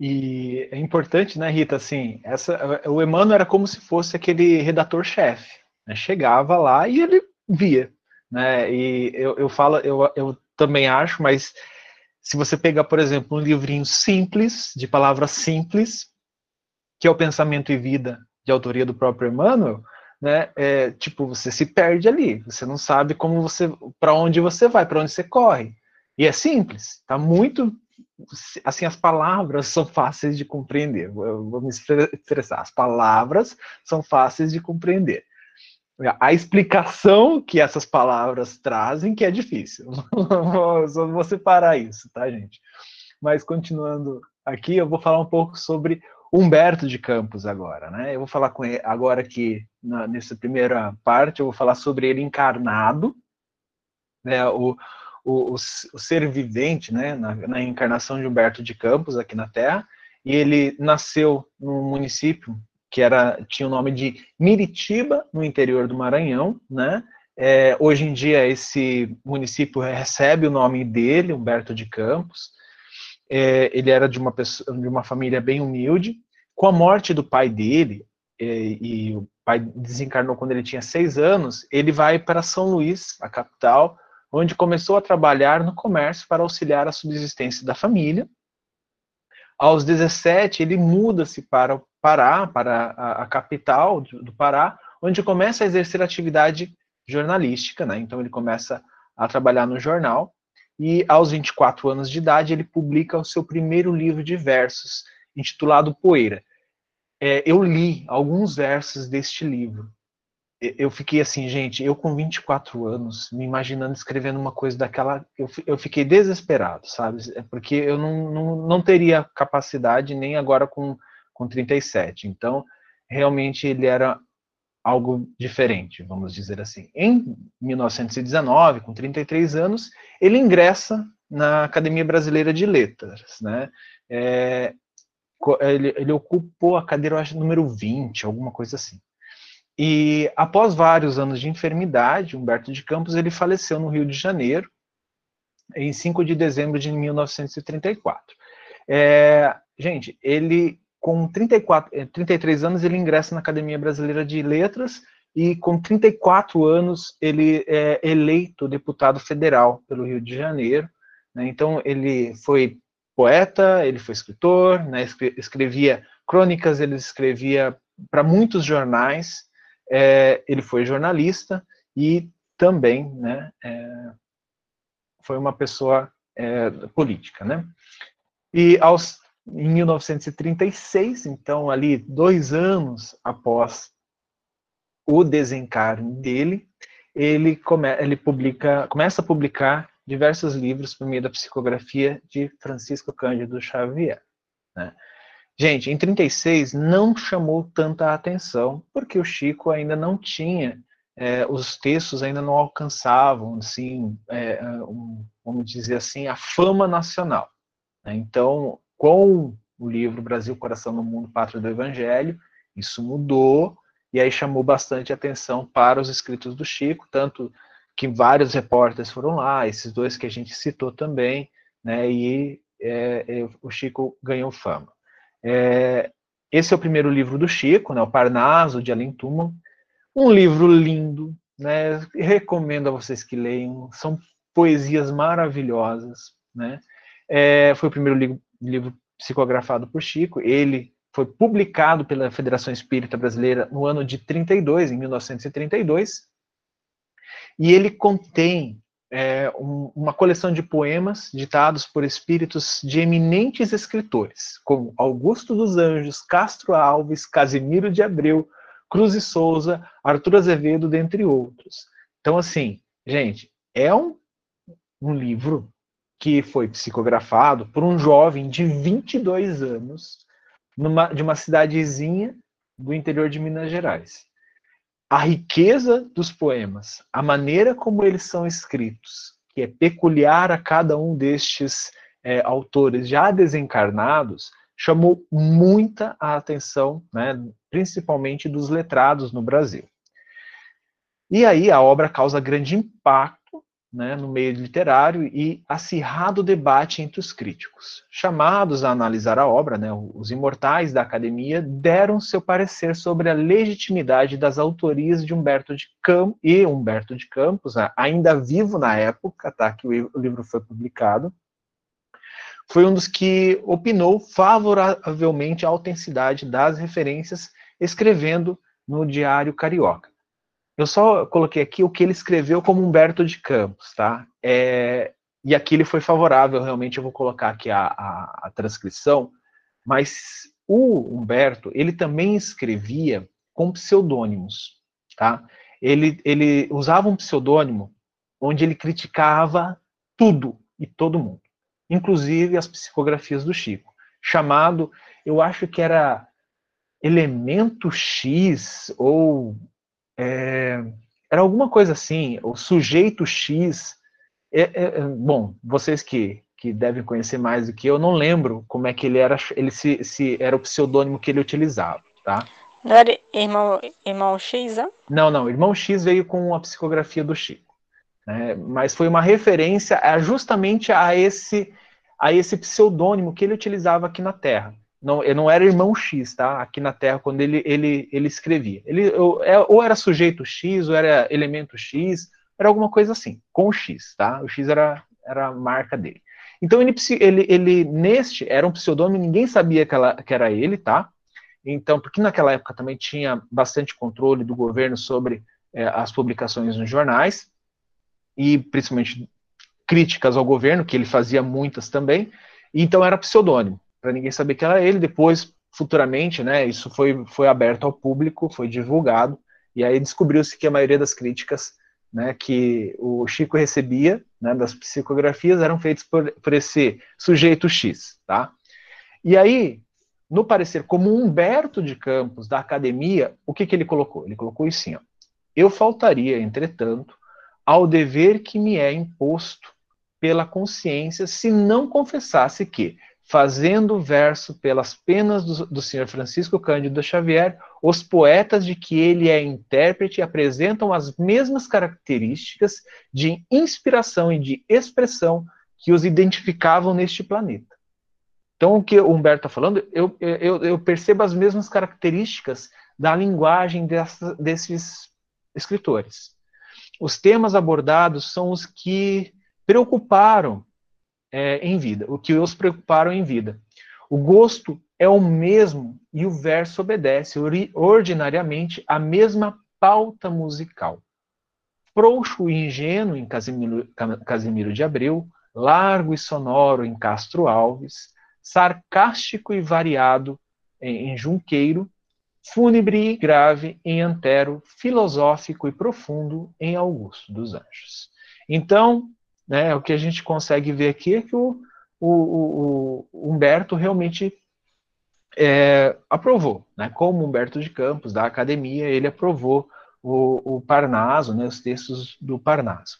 E é importante, né, Rita, assim, essa, o Emmanuel era como se fosse aquele redator-chefe, né? chegava lá e ele via, né, e eu, eu falo, eu, eu também acho, mas se você pegar, por exemplo, um livrinho simples, de palavras simples, que é o Pensamento e Vida, de autoria do próprio Emmanuel, né, é, tipo, você se perde ali, você não sabe como você, para onde você vai, para onde você corre. E é simples, tá muito, assim, as palavras são fáceis de compreender, eu vou me expressar, as palavras são fáceis de compreender. A explicação que essas palavras trazem que é difícil. Só vou separar isso, tá, gente? Mas continuando aqui, eu vou falar um pouco sobre Humberto de Campos agora, né? Eu vou falar com ele agora na, nessa primeira parte, eu vou falar sobre ele encarnado, né? O, o, o, o ser vivente, né? Na, na, encarnação de Humberto de Campos aqui na Terra, e ele nasceu num município que era tinha o nome de Miritiba, no interior do Maranhão, né? É, hoje em dia esse município recebe o nome dele, Humberto de Campos. É, ele era de uma, pessoa, de uma família bem humilde. Com a morte do pai dele, é, e o pai desencarnou quando ele tinha seis anos, ele vai para São Luís, a capital, onde começou a trabalhar no comércio para auxiliar a subsistência da família. Aos 17, ele muda-se para o Pará, para a, a capital do, do, Pará, onde começa a exercer atividade jornalística, né? Então ele começa a trabalhar no jornal e aos 24 anos de idade ele publica o seu primeiro livro de versos, intitulado Poeira. É, eu li alguns versos deste livro. Eu fiquei assim, gente, eu com 24 anos, me imaginando escrevendo uma coisa daquela, eu, eu fiquei desesperado, sabe? É porque eu não, não, não teria capacidade nem agora com, com 37. Então, realmente ele era algo diferente, vamos dizer assim. Em 1919, com 33 anos, ele ingressa na Academia Brasileira de Letras, né? É, ele, ele, ocupou a cadeira, eu acho, número 20, alguma coisa assim. E após vários anos de enfermidade, Humberto de Campos ele faleceu no Rio de Janeiro, em 5 de dezembro de 1934. É, gente, ele com 34, 33 é, anos, ele ingressa na Academia Brasileira de Letras e com 34 anos ele é eleito deputado federal pelo Rio de Janeiro. Né? Então ele foi poeta, ele foi escritor, né? escrevia crônicas, ele escrevia para muitos jornais, é, ele foi jornalista e também né, é, foi uma pessoa é, política. Né? E aos em 1936, então ali dois anos após o desencarne dele, ele, come, ele publica, começa a publicar diversos livros por meio da psicografia de Francisco Cândido Xavier. Né? Gente, em 36 não chamou tanta atenção, porque o Chico ainda não tinha, é, os textos ainda não alcançavam, assim, é, um, vamos dizer assim, a fama nacional. Né? Então, com o livro Brasil, Coração no Mundo, Pátria do Evangelho, isso mudou, e aí chamou bastante atenção para os escritos do Chico, tanto que vários repórteres foram lá, esses dois que a gente citou também, né, e o Chico ganhou fama. É, esse é o primeiro livro do Chico, né, o Parnaso de Além Túmulo. Um livro lindo, né? Recomendo a vocês que leiam. São poesias maravilhosas, né? É, foi o primeiro livro, livro psicografado por Chico. Ele foi publicado pela Federação Espírita Brasileira no ano de 32, em 1932, e ele contém é, um, uma coleção de poemas ditados por espíritos de eminentes escritores, como Augusto dos Anjos, Castro Alves, Casimiro de Abreu, Cruz e Souza, Arthur Azevedo, dentre outros. Então, assim, gente, é um, um livro que foi psicografado por um jovem de 22 anos, numa, de uma cidadezinha do interior de Minas Gerais a riqueza dos poemas, a maneira como eles são escritos, que é peculiar a cada um destes é, autores já desencarnados, chamou muita a atenção, né, principalmente dos letrados no Brasil. E aí a obra causa grande impacto né, no meio literário e acirrado debate entre os críticos. Chamados a analisar a obra, né, os imortais da academia deram seu parecer sobre a legitimidade das autorias de Humberto de Campos e Humberto de Campos, ainda vivo na época tá, que o livro foi publicado, foi um dos que opinou favoravelmente a autenticidade das referências, escrevendo no Diário Carioca. Eu só coloquei aqui o que ele escreveu como Humberto de Campos, tá? É, e aqui ele foi favorável, realmente eu vou colocar aqui a, a, a transcrição, mas o Humberto, ele também escrevia com pseudônimos, tá? Ele, ele usava um pseudônimo onde ele criticava tudo e todo mundo, inclusive as psicografias do Chico, chamado, eu acho que era Elemento X ou é, era alguma coisa assim, o sujeito X. É, é, é, bom, vocês que, que devem conhecer mais do que eu, não lembro como é que ele era, ele se, se era o pseudônimo que ele utilizava, tá? Não era irmão, irmão X, é? Não, não, irmão X veio com a psicografia do Chico. Né? Mas foi uma referência a, justamente a esse, a esse pseudônimo que ele utilizava aqui na Terra não, eu não era irmão X, tá? Aqui na Terra, quando ele, ele, ele escrevia. Ele, eu, é, ou era sujeito X, ou era elemento X, era alguma coisa assim, com o X, tá? O X era, era a marca dele. Então, ele, ele, ele neste, era um pseudônimo, ninguém sabia que, ela, que era ele, tá? Então, porque naquela época também tinha bastante controle do governo sobre é, as publicações nos jornais, e principalmente críticas ao governo, que ele fazia muitas também, então era pseudônimo para ninguém saber que era ele. Depois, futuramente, né, isso foi, foi aberto ao público, foi divulgado, e aí descobriu-se que a maioria das críticas né, que o Chico recebia né, das psicografias eram feitas por, por esse sujeito X. Tá? E aí, no parecer como Humberto de Campos, da academia, o que, que ele colocou? Ele colocou assim: ó, eu faltaria, entretanto, ao dever que me é imposto pela consciência se não confessasse que, fazendo verso pelas penas do, do senhor Francisco Cândido Xavier, os poetas de que ele é intérprete apresentam as mesmas características de inspiração e de expressão que os identificavam neste planeta. Então, o que o Humberto está falando, eu, eu, eu, percebo as mesmas características da linguagem dessa, desses escritores. Os temas abordados são os que preocuparam é, em vida, o que os preocuparam em vida. O gosto é o mesmo e o verso obedece ordinariamente a mesma pauta musical. Frouxo e ingênuo em Casimiro, Casimiro de Abreu, largo e sonoro em Castro Alves, sarcástico e variado em, em Junqueiro, fúnebre e grave em Antero, filosófico e profundo em Augusto dos Anjos. Então, né? O que a gente consegue ver aqui é que o, o, o Humberto realmente é, aprovou, né? como Humberto de Campos, da academia, ele aprovou o, o Parnaso, né? os textos do Parnaso.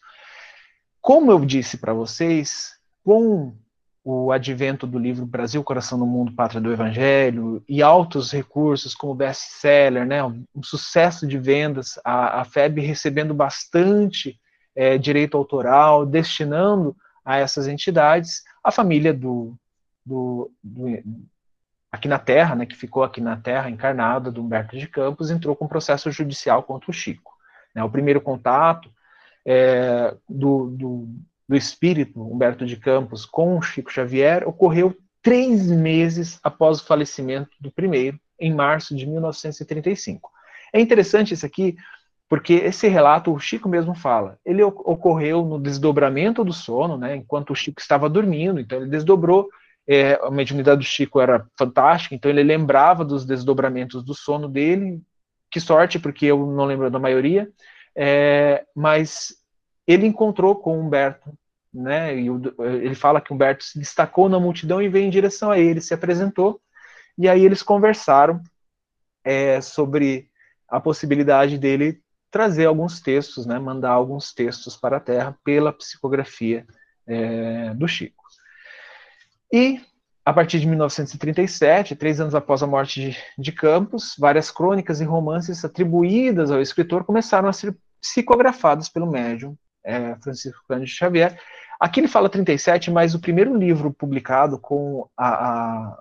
Como eu disse para vocês, com o advento do livro Brasil, Coração do Mundo, Pátria do Evangelho, e altos recursos como best-seller, né, um sucesso de vendas, a, a FEB recebendo bastante é, direito autoral, destinando a essas entidades, a família do, do, do aqui na Terra, né, que ficou aqui na Terra encarnada do Humberto de Campos, entrou com processo judicial contra o Chico. Né, o primeiro contato é, do, do, do espírito Humberto de Campos com o Chico Xavier ocorreu três meses após o falecimento do primeiro, em março de 1935. É interessante isso aqui, porque esse relato, o Chico mesmo fala, ele ocorreu no desdobramento do sono, né, enquanto o Chico estava dormindo, então ele desdobrou, é, a mediunidade do Chico era fantástica, então ele lembrava dos desdobramentos do sono dele, que sorte, porque eu não lembro da maioria, é, mas ele encontrou com Humberto né? E o, ele fala que Humberto se destacou na multidão e veio em direção a ele, se apresentou, e aí eles conversaram é, sobre a possibilidade dele trazer alguns textos, né? Mandar alguns textos para a Terra pela psicografia é, do Chico. E a partir de 1937, três anos após a morte de, de Campos, várias crônicas e romances atribuídas ao escritor começaram a ser psicografadas pelo médium é, Francisco Cândido Xavier, Aqui ele fala 37, mas o primeiro livro publicado com a, a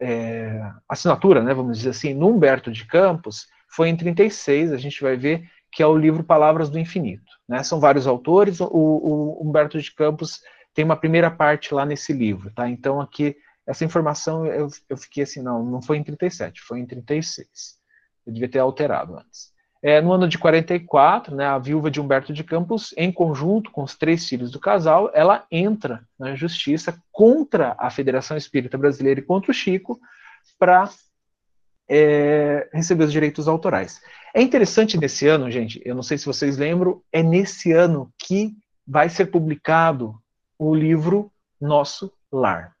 é, assinatura, né, vamos dizer assim, no Humberto de Campos, foi em 36, a gente vai ver que é o livro Palavras do Infinito. Né? São vários autores, o, o Humberto de Campos tem uma primeira parte lá nesse livro, tá? Então aqui, essa informação eu, eu fiquei assim, não, não foi em 37, foi em 36. Eu devia ter alterado antes. É, no ano de 44, né, a viúva de Humberto de Campos, em conjunto com os três filhos do casal, ela entra na justiça contra a Federação Espírita Brasileira e contra o Chico para é, receber os direitos autorais. É interessante nesse ano, gente, eu não sei se vocês lembram, é nesse ano que vai ser publicado o livro Nosso Lar.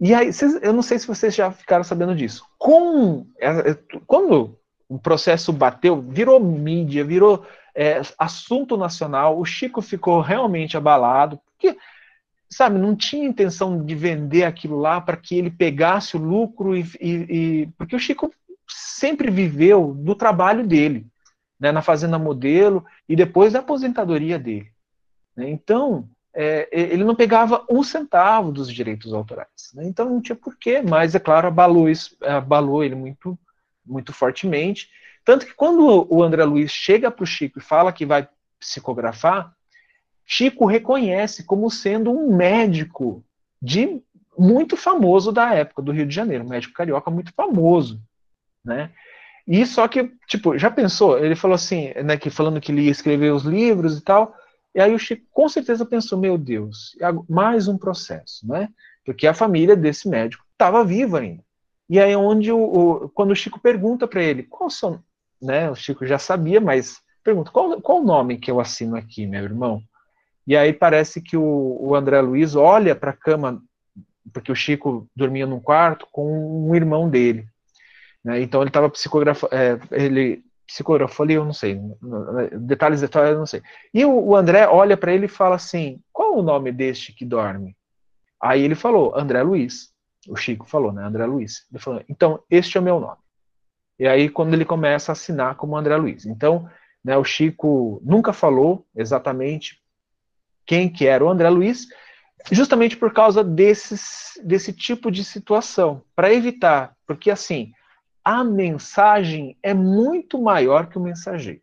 E aí, eu não sei se vocês já ficaram sabendo disso. Com, é, é, quando o processo bateu, virou mídia, virou é, assunto nacional. O Chico ficou realmente abalado, porque, sabe, não tinha intenção de vender aquilo lá para que ele pegasse o lucro, e, e, e, porque o Chico sempre viveu do trabalho dele, né, na Fazenda Modelo e depois da aposentadoria dele. Né? Então, é, ele não pegava um centavo dos direitos autorais. Né? Então não tinha porquê, mas é claro, abalou, isso, abalou ele muito muito fortemente. Tanto que quando o André Luiz chega para o Chico e fala que vai psicografar, Chico reconhece como sendo um médico de muito famoso da época do Rio de Janeiro, um médico carioca muito famoso, né? E só que, tipo, já pensou? Ele falou assim, né, que falando que ele ia escrever os livros e tal, e aí o Chico com certeza pensou, meu Deus, mais um processo, né? Porque a família desse médico estava viva ainda. E aí é onde o, o, quando o Chico pergunta para ele, qual são, né? O Chico já sabia, mas pergunta, qual, qual o nome que eu assino aqui, meu irmão? E aí parece que o, o André Luiz olha para a cama, porque o Chico dormia num quarto com um irmão dele. Né? Então ele estava psicografando, é, ele psicografou ali, eu não sei, detalhes da eu não sei. E o, o André olha para ele e fala assim, qual o nome deste que dorme? Aí ele falou, André Luiz o Chico falou, né? André Luiz. Ele falou, então, este é o meu nome. E aí, quando ele começa a assinar como André Luiz. Então, né, o Chico nunca falou exatamente quem que era o André Luiz, justamente por causa desses, desse tipo de situação, para evitar, porque assim, a mensagem é muito maior que o mensageiro.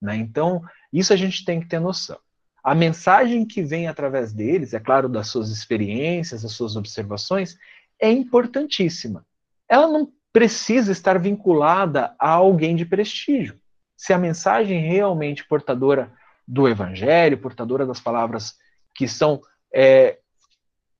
Né? Então, isso a gente tem que ter noção. A mensagem que vem através deles, é claro, das suas experiências, das suas observações, é importantíssima. Ela não precisa estar vinculada a alguém de prestígio. Se a mensagem realmente portadora do evangelho, portadora das palavras que são é,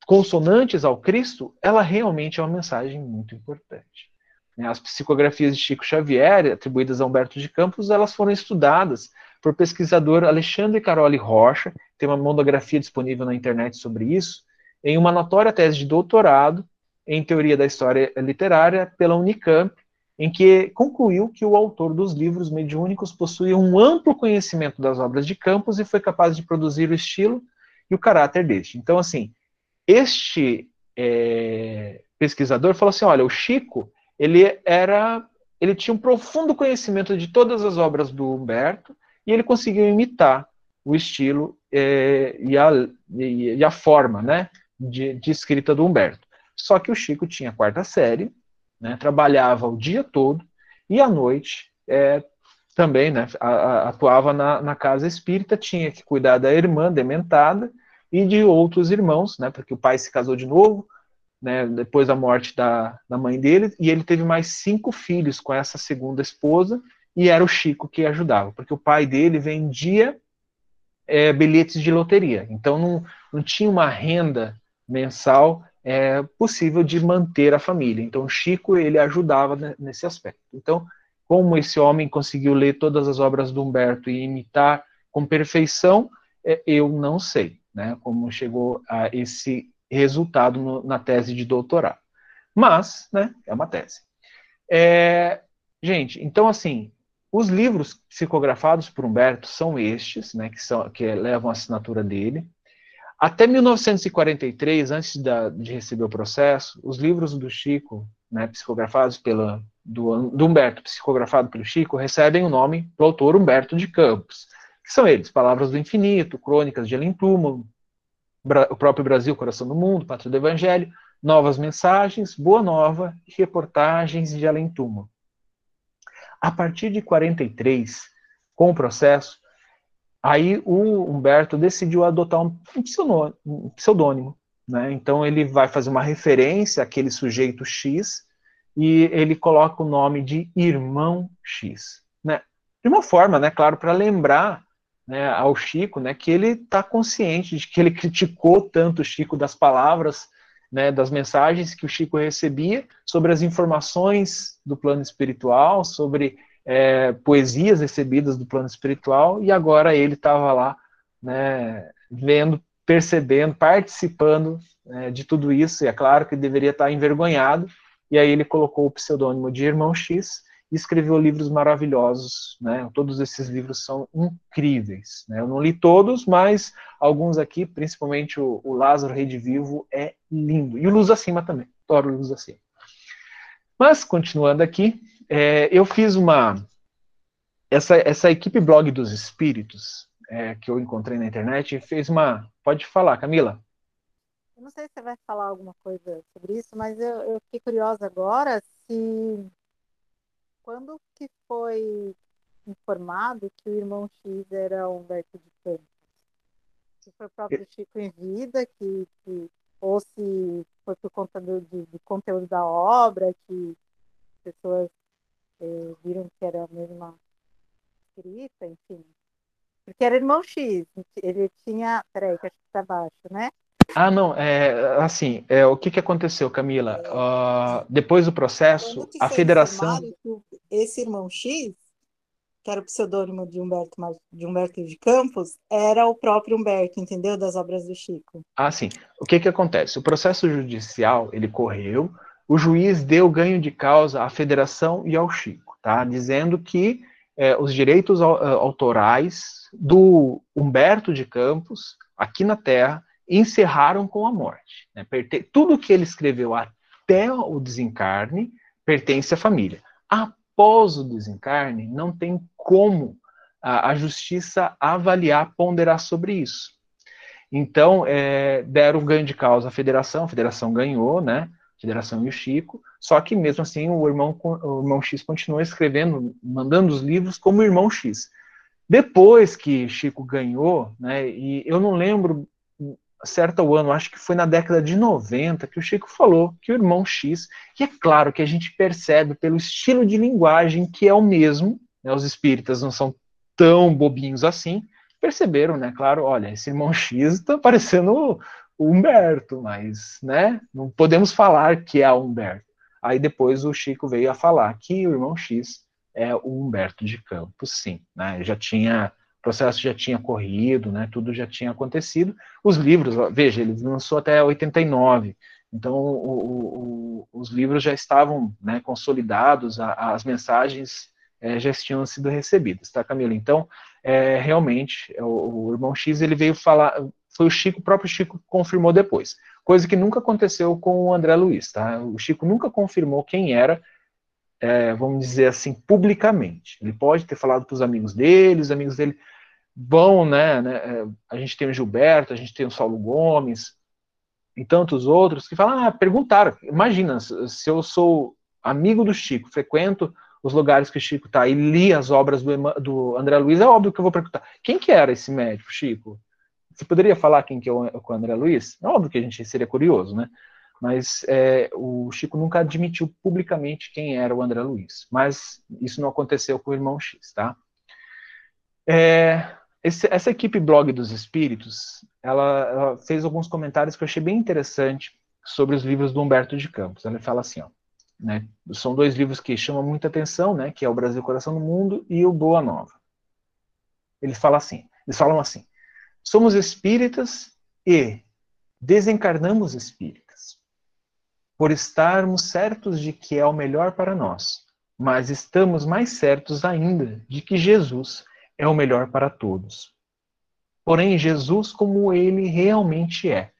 consonantes ao Cristo, ela realmente é uma mensagem muito importante. As psicografias de Chico Xavier, atribuídas a Humberto de Campos, elas foram estudadas por pesquisador Alexandre Caroli Rocha, tem uma monografia disponível na internet sobre isso, em uma notória tese de doutorado em Teoria da História Literária pela Unicamp, em que concluiu que o autor dos livros mediúnicos possuía um amplo conhecimento das obras de Campos e foi capaz de produzir o estilo e o caráter deste. Então, assim, este é, pesquisador falou assim: olha, o Chico ele era, ele tinha um profundo conhecimento de todas as obras do Humberto e ele conseguiu imitar o estilo é, e, a, e, a, forma, né, de, de escrita do Humberto. Só que o Chico tinha quarta série, né, trabalhava o dia todo e à noite é, também né, a, a, atuava na, na, casa espírita, tinha que cuidar da irmã dementada e de outros irmãos, né, porque o pai se casou de novo, né, depois da morte da, da mãe dele, e ele teve mais cinco filhos com essa segunda esposa, e era o Chico que ajudava, porque o pai dele vendia é, bilhetes de loteria, então não, não tinha uma renda mensal é, possível de manter a família. Então, Chico ele ajudava nesse aspecto. Então, como esse homem conseguiu ler todas as obras do Humberto e imitar com perfeição, é, eu não sei, né? Como chegou a esse resultado no, na tese de doutorado. Mas, né? É uma tese. É, gente, então assim, os livros psicografados por Humberto são estes, né? Que são que levam a assinatura dele. Até 1943, antes da, de receber o processo, os livros do Chico, né, psicografados pela, do, do, Humberto, psicografado pelo Chico, recebem o nome do autor Humberto de Campos, que são eles, Palavras do Infinito, Crônicas de Além Túmulo, o próprio Brasil, Coração do Mundo, Pátria do Evangelho, Novas Mensagens, Boa Nova e Reportagens de Além Túmulo. A partir de 43, com o processo, Aí o Humberto decidiu adotar um, pseudônimo, né? Então ele vai fazer uma referência àquele sujeito X e ele coloca o nome de Irmão X, né? De uma forma, né, claro, para lembrar né, ao Chico, né, que ele está consciente de que ele criticou tanto o Chico das palavras, né, das mensagens que o Chico recebia sobre as informações do plano espiritual, sobre é, poesias recebidas do plano espiritual, e agora ele estava lá, né, vendo, percebendo, participando né, de tudo isso, e é claro que deveria estar envergonhado, e aí ele colocou o pseudônimo de Irmão X e escreveu livros maravilhosos, né, todos esses livros são incríveis, né, eu não li todos, mas alguns aqui, principalmente o, o Lázaro Rede Vivo, é lindo, e o Luz Acima também, adoro Luz Acima. Mas, continuando aqui, é, eu fiz uma. Essa, essa equipe blog dos espíritos é, que eu encontrei na internet fez uma. Pode falar, Camila. Eu não sei se você vai falar alguma coisa sobre isso, mas eu, eu fiquei curiosa agora se. Quando que foi informado que o irmão X era Humberto de Campos? Se foi o próprio Chico em vida, que, que ou se foi por conta do, do, do conteúdo da obra, que pessoas é, viram que era a mesma escrita, enfim. Porque era irmão X, ele tinha. Peraí, que acho que está baixo, né? Ah, não, é assim, é, o que, que aconteceu, Camila? Uh, depois do processo, a federação. Esse irmão X, que era o pseudônimo de Humberto, de Humberto de Campos, era o próprio Humberto, entendeu? Das obras do Chico. Ah, sim. O que, que acontece? O processo judicial, ele correu, o juiz deu ganho de causa à federação e ao Chico, tá? dizendo que é, os direitos autorais do Humberto de Campos, aqui na Terra, encerraram com a morte. Né? Tudo que ele escreveu até o desencarne pertence à família. Após o desencarne, não tem como a, a justiça avaliar, ponderar sobre isso. Então, é, deram ganho de causa à federação, a federação ganhou, né? Federação e o Chico, só que mesmo assim o irmão, o irmão X continuou escrevendo, mandando os livros como irmão X. Depois que Chico ganhou, né, e eu não lembro certo ano, acho que foi na década de 90, que o Chico falou que o irmão X, e é claro que a gente percebe pelo estilo de linguagem que é o mesmo, né, os espíritas não são tão bobinhos assim, perceberam, né, claro, olha, esse irmão X está parecendo o Humberto, mas, né, não podemos falar que é o Humberto. Aí depois o Chico veio a falar que o irmão X é o Humberto de Campos, sim, né, já tinha, o processo já tinha corrido, né, tudo já tinha acontecido. Os livros, veja, ele lançou até 89, então o, o, os livros já estavam, né, consolidados, a, as mensagens é, já tinham sido recebidas, tá, Camila? Então, é, realmente, o, o irmão X, ele veio falar, foi o Chico, o próprio Chico confirmou depois. Coisa que nunca aconteceu com o André Luiz, tá? O Chico nunca confirmou quem era, é, vamos dizer assim, publicamente. Ele pode ter falado para os amigos dele, os amigos dele vão, né, né, é, A gente tem o Gilberto, a gente tem o Saulo Gomes, e tantos outros que falam, ah, perguntaram. Imagina, se eu sou amigo do Chico, frequento os lugares que o Chico está e li as obras do, do, André Luiz, é óbvio que eu vou perguntar, quem que era esse médico, Chico? Você poderia falar quem que é o, André Luiz? É óbvio que a gente seria curioso, né? Mas é, o Chico nunca admitiu publicamente quem era o André Luiz. Mas isso não aconteceu com o irmão X, tá? É, esse, essa equipe Blog dos Espíritos, ela, ela, fez alguns comentários que eu achei bem interessante sobre os livros do Humberto de Campos. Ela fala assim, ó, né, são dois livros que chamam muita atenção, né, que é o Brasil Coração do Mundo e o Boa Nova. Eles falam assim, eles falam assim: somos espíritas e desencarnamos espíritas, por estarmos certos de que é o melhor para nós, mas estamos mais certos ainda de que Jesus é o melhor para todos. Porém, Jesus como ele realmente é.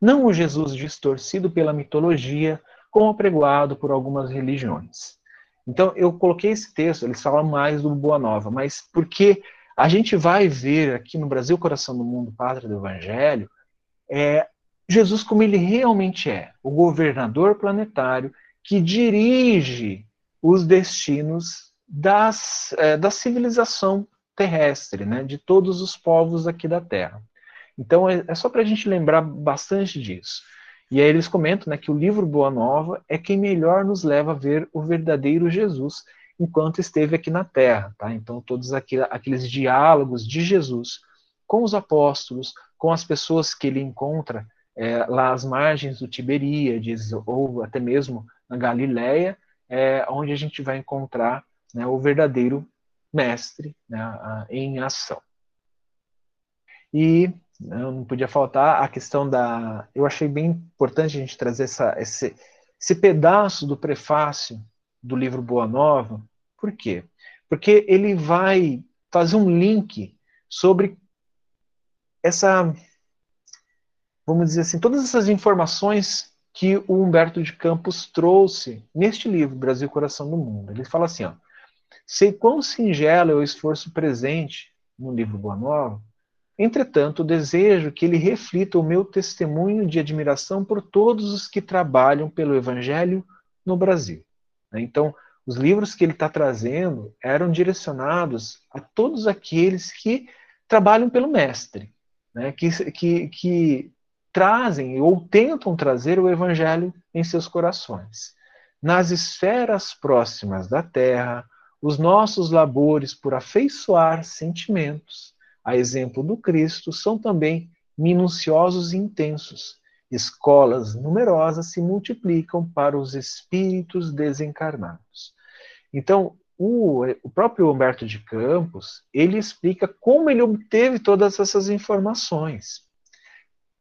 Não o Jesus distorcido pela mitologia, como apregoado por algumas religiões. Então, eu coloquei esse texto, eles falam mais do Boa Nova, mas porque a gente vai ver aqui no Brasil, Coração do Mundo, Pátria do Evangelho, é, Jesus como ele realmente é, o governador planetário que dirige os destinos das, é, da civilização terrestre, né, de todos os povos aqui da Terra. Então é, é só para a gente lembrar bastante disso. E aí eles comentam né, que o livro Boa Nova é quem melhor nos leva a ver o verdadeiro Jesus enquanto esteve aqui na Terra. Tá? Então todos aqueles diálogos de Jesus com os apóstolos, com as pessoas que ele encontra é, lá às margens do Tiberíades, ou até mesmo na Galileia, é onde a gente vai encontrar né, o verdadeiro mestre né, em ação. E né, não podia faltar a questão da. Eu achei bem importante a gente trazer essa, esse, esse pedaço do prefácio do livro Boa Nova. Por quê? Porque ele vai fazer um link sobre essa, vamos dizer assim, todas essas informações que o Humberto de Campos trouxe neste livro, Brasil Coração do Mundo. Ele fala assim, ó, Sei quão singelo é o esforço presente no livro Boa Nova, entretanto, desejo que ele reflita o meu testemunho de admiração por todos os que trabalham pelo Evangelho no Brasil. Né? Então, os livros que ele está trazendo eram direcionados a todos aqueles que trabalham pelo Mestre, né? que, que, que trazem ou tentam trazer o Evangelho em seus corações. Nas esferas próximas da Terra, os nossos labores por afeiçoar sentimentos, a exemplo do Cristo, são também minuciosos e intensos. Escolas numerosas se multiplicam para os espíritos desencarnados. Então, o, o próprio Humberto de Campos, ele explica como ele obteve todas essas informações.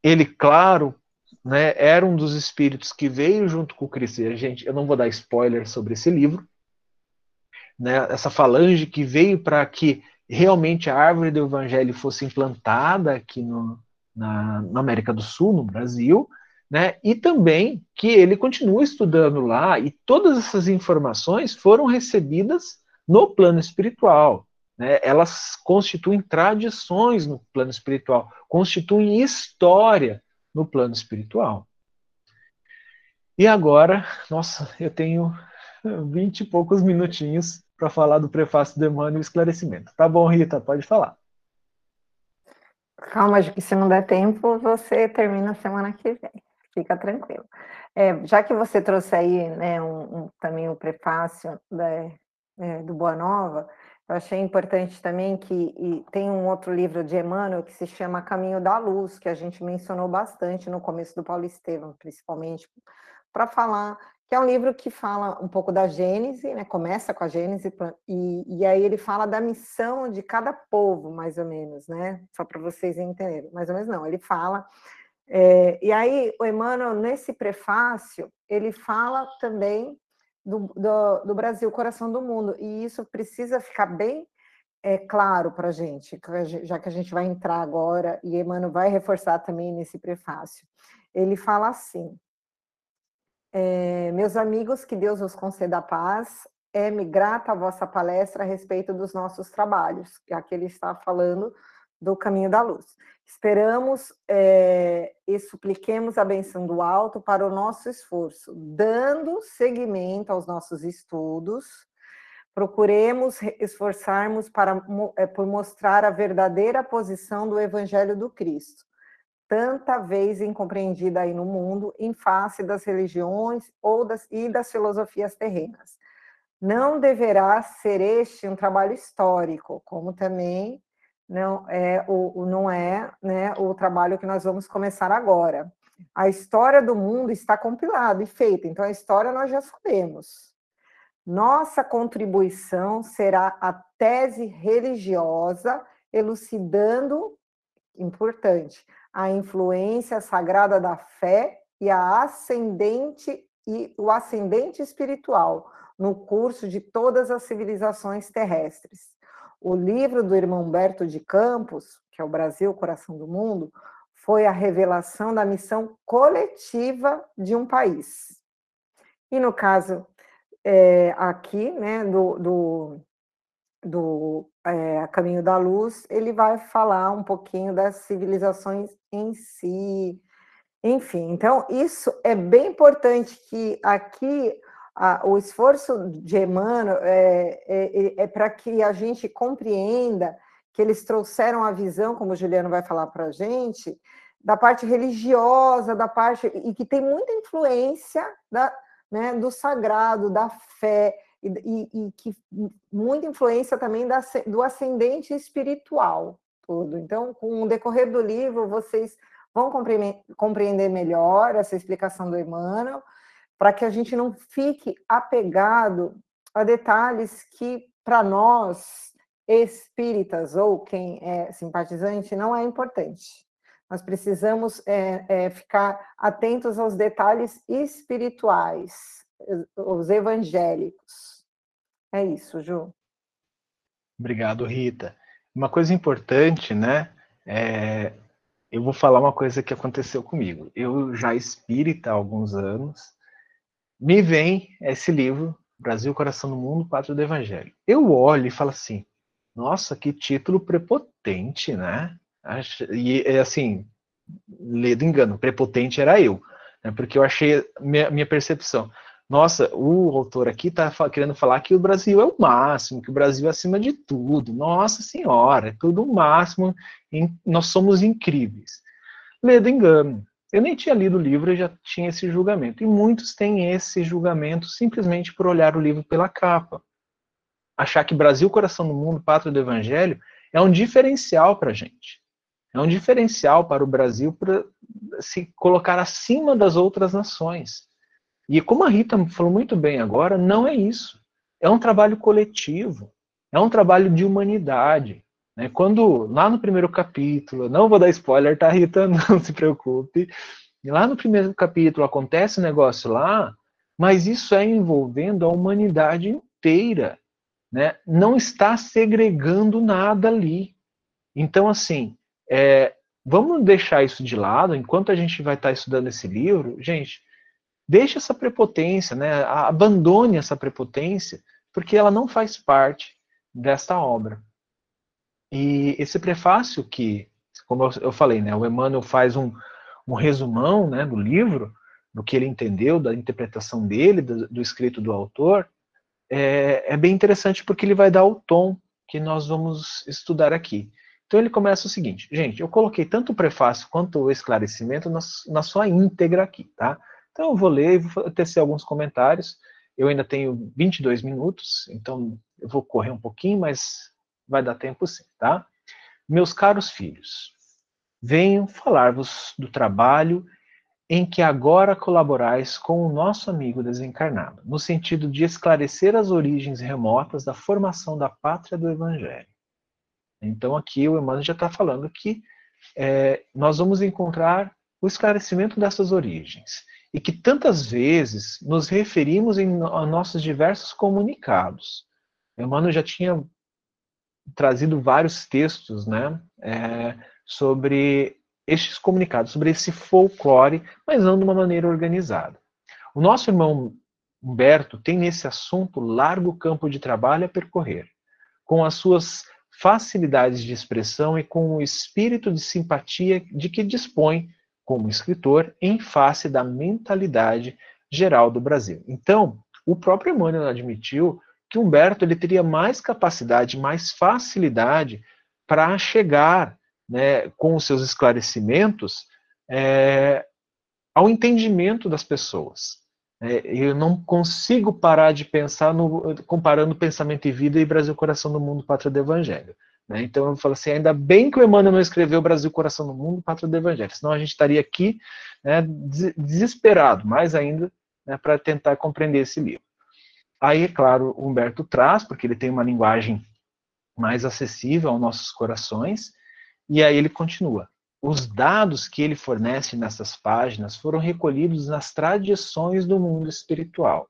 Ele, claro, né, era um dos espíritos que veio junto com o Cristo. E, gente, eu não vou dar spoiler sobre esse livro, né, essa falange que veio para que realmente a árvore do evangelho fosse implantada aqui no, na, na, América do Sul, no Brasil, né, e também que ele continua estudando lá, e todas essas informações foram recebidas no plano espiritual. Né, elas constituem tradições no plano espiritual, constituem história no plano espiritual. E agora, nossa, eu tenho vinte e poucos minutinhos para falar do prefácio do Emmanuel e esclarecimento. Tá bom, Rita, pode falar. Calma, que se não der tempo, você termina semana que vem. Fica tranquilo. É, já que você trouxe aí né, um, um, também o prefácio da, é, do Boa Nova, eu achei importante também que tem um outro livro de Emmanuel que se chama Caminho da Luz, que a gente mencionou bastante no começo do Paulo Estevam, principalmente, para falar que é um livro que fala um pouco da Gênese, né? começa com a Gênese, e, e aí ele fala da missão de cada povo, mais ou menos, né? Só para vocês entenderem. Mais ou menos não, ele fala. É, e aí, o Emmanuel, nesse prefácio, ele fala também do, do, do Brasil, coração do mundo, e isso precisa ficar bem é, claro para a gente, já que a gente vai entrar agora, e Emmanuel vai reforçar também nesse prefácio. Ele fala assim é, meus amigos, que Deus os conceda a paz. É-me grata a vossa palestra a respeito dos nossos trabalhos, que ele está falando do caminho da luz. Esperamos é, e supliquemos a benção do alto para o nosso esforço, dando seguimento aos nossos estudos. Procuremos esforçarmos para é, por mostrar a verdadeira posição do Evangelho do Cristo, tanta vez incompreendida aí no mundo, em face das religiões ou das, e das filosofias terrenas. Não deverá ser este um trabalho histórico, como também não é o, não é né, o trabalho que nós vamos começar agora. A história do mundo está compilada e feita, então a história nós já sabemos. Nossa contribuição será a tese religiosa, elucidando, importante, a influência sagrada da fé e a ascendente e o ascendente espiritual no curso de todas as civilizações terrestres o livro do irmão Humberto de Campos, que é o Brasil, Coração do Mundo, foi a revelação da missão coletiva de um país. E no caso é, aqui, né, do, do, do é, Caminho da Luz, ele vai falar um pouquinho das civilizações em si. Enfim, então isso é bem importante que aqui a, o esforço de Emmanuel é, é, é, é para que a gente compreenda que eles trouxeram a visão, como o Juliano vai falar para a gente, da parte religiosa, da parte e que tem muita influência da, né, do sagrado, da fé e, e, e, que muita influência também da, do ascendente espiritual todo. Então, com o decorrer do livro, vocês vão compreender melhor essa explicação do Emmanuel para que a gente não fique apegado a detalhes que, para nós, espíritas ou quem é simpatizante, não é importante. Nós precisamos é, é, ficar atentos aos detalhes espirituais, os evangélicos. É isso, Ju. Obrigado, Rita. Uma coisa importante, né? É, eu vou falar uma coisa que aconteceu comigo. Eu já espírita há alguns anos, me vem esse livro, Brasil, Coração do Mundo, Pátria do Evangelho. Eu olho e falo assim, nossa, que título prepotente, né? E assim, ledo engano, prepotente era eu, né? porque eu achei, minha, minha percepção, nossa, o autor aqui está querendo falar que o Brasil é o máximo, que o Brasil é acima de tudo. Nossa Senhora, é tudo o máximo, nós somos incríveis. Ledo engano. Eu nem tinha lido o livro e já tinha esse julgamento. E muitos têm esse julgamento simplesmente por olhar o livro pela capa. Achar que Brasil, coração do mundo, pátria do evangelho é um diferencial para a gente. É um diferencial para o Brasil para se colocar acima das outras nações. E como a Rita falou muito bem agora, não é isso. É um trabalho coletivo. É um trabalho de humanidade. Né? Quando, lá no primeiro capítulo, não vou dar spoiler, tá, Rita? Não se preocupe. Lá no primeiro capítulo acontece um negócio lá, mas isso é envolvendo a humanidade inteira. Né? Não está segregando nada ali. Então, assim, é, vamos deixar isso de lado, enquanto a gente vai estar estudando esse livro, gente, deixe essa prepotência, né? abandone essa prepotência, porque ela não faz parte desta obra. E esse prefácio que, como eu falei, né, o Emmanuel faz um, um resumão né, do livro, do que ele entendeu, da interpretação dele, do, do escrito do autor, é, é, bem interessante porque ele vai dar o tom que nós vamos estudar aqui. Então ele começa o seguinte, gente, eu coloquei tanto o prefácio quanto o esclarecimento na, na sua íntegra aqui, tá? Então eu vou ler e vou tecer alguns comentários. Eu ainda tenho 22 minutos, então eu vou correr um pouquinho, mas vai dar tempo sim, tá? Meus caros filhos, venho falar-vos do trabalho em que agora colaborais com o nosso amigo desencarnado, no sentido de esclarecer as origens remotas da formação da pátria do Evangelho. Então aqui o Emmanuel já está falando que é, nós vamos encontrar o esclarecimento dessas origens e que tantas vezes nos referimos em nossos diversos comunicados. Emmanuel já tinha trazido vários textos né, é, sobre estes comunicados, sobre esse folclore, mas não de uma maneira organizada. O nosso irmão Humberto tem nesse assunto largo campo de trabalho a percorrer, com as suas facilidades de expressão e com o espírito de simpatia de que dispõe como escritor em face da mentalidade geral do Brasil. Então, o próprio Emmanuel admitiu que Humberto ele teria mais capacidade, mais facilidade para chegar né, com os seus esclarecimentos é, ao entendimento das pessoas. É, eu não consigo parar de pensar no, comparando pensamento e vida e Brasil Coração do Mundo, Pátria do Evangelho. Né? Então eu falo assim, ainda bem que o Emmanuel não escreveu Brasil Coração do Mundo, Pátria do Evangelho, senão a gente estaria aqui né, desesperado, mais ainda, né, para tentar compreender esse livro. Aí, é claro, Humberto traz, porque ele tem uma linguagem mais acessível aos nossos corações, e aí ele continua. Os dados que ele fornece nessas páginas foram recolhidos nas tradições do mundo espiritual.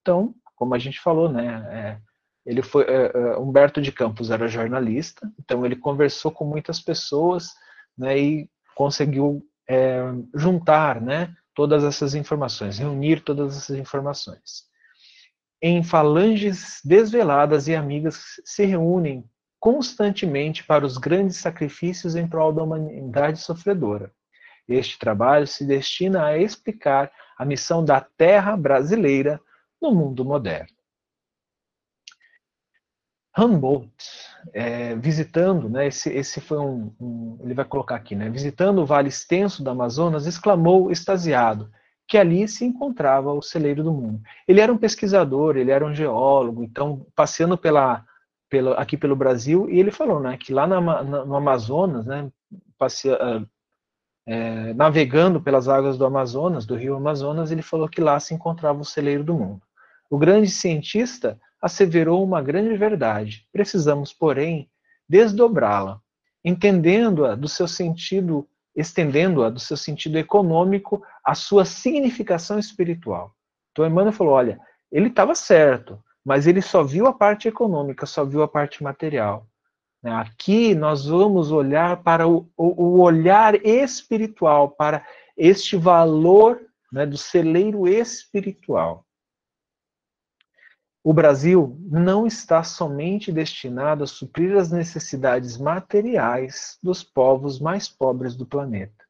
Então, como a gente falou, né, é, ele foi é, Humberto de Campos era jornalista, então ele conversou com muitas pessoas, né, e conseguiu é, juntar, né, todas essas informações, reunir todas essas informações. Em falanges desveladas e amigas se reúnem constantemente para os grandes sacrifícios em prol da humanidade sofredora. Este trabalho se destina a explicar a missão da terra brasileira no mundo moderno. Humboldt, é, visitando, né, esse, esse foi um, um, ele vai colocar aqui, né, visitando o vale extenso do Amazonas, exclamou extasiado que ali se encontrava o celeiro do mundo. Ele era um pesquisador, ele era um geólogo, então passeando pela pelo, aqui pelo Brasil, e ele falou né, que lá na, na, no Amazonas, né, passeia, é, navegando pelas águas do Amazonas, do rio Amazonas, ele falou que lá se encontrava o celeiro do mundo. O grande cientista asseverou uma grande verdade. Precisamos, porém, desdobrá-la, entendendo-a do seu sentido, estendendo-a do seu sentido econômico à sua significação espiritual. Então, Emmanuel falou: olha, ele estava certo, mas ele só viu a parte econômica, só viu a parte material. Né? Aqui nós vamos olhar para o, o olhar espiritual, para este valor né, do celeiro espiritual. O Brasil não está somente destinado a suprir as necessidades materiais dos povos mais pobres do planeta,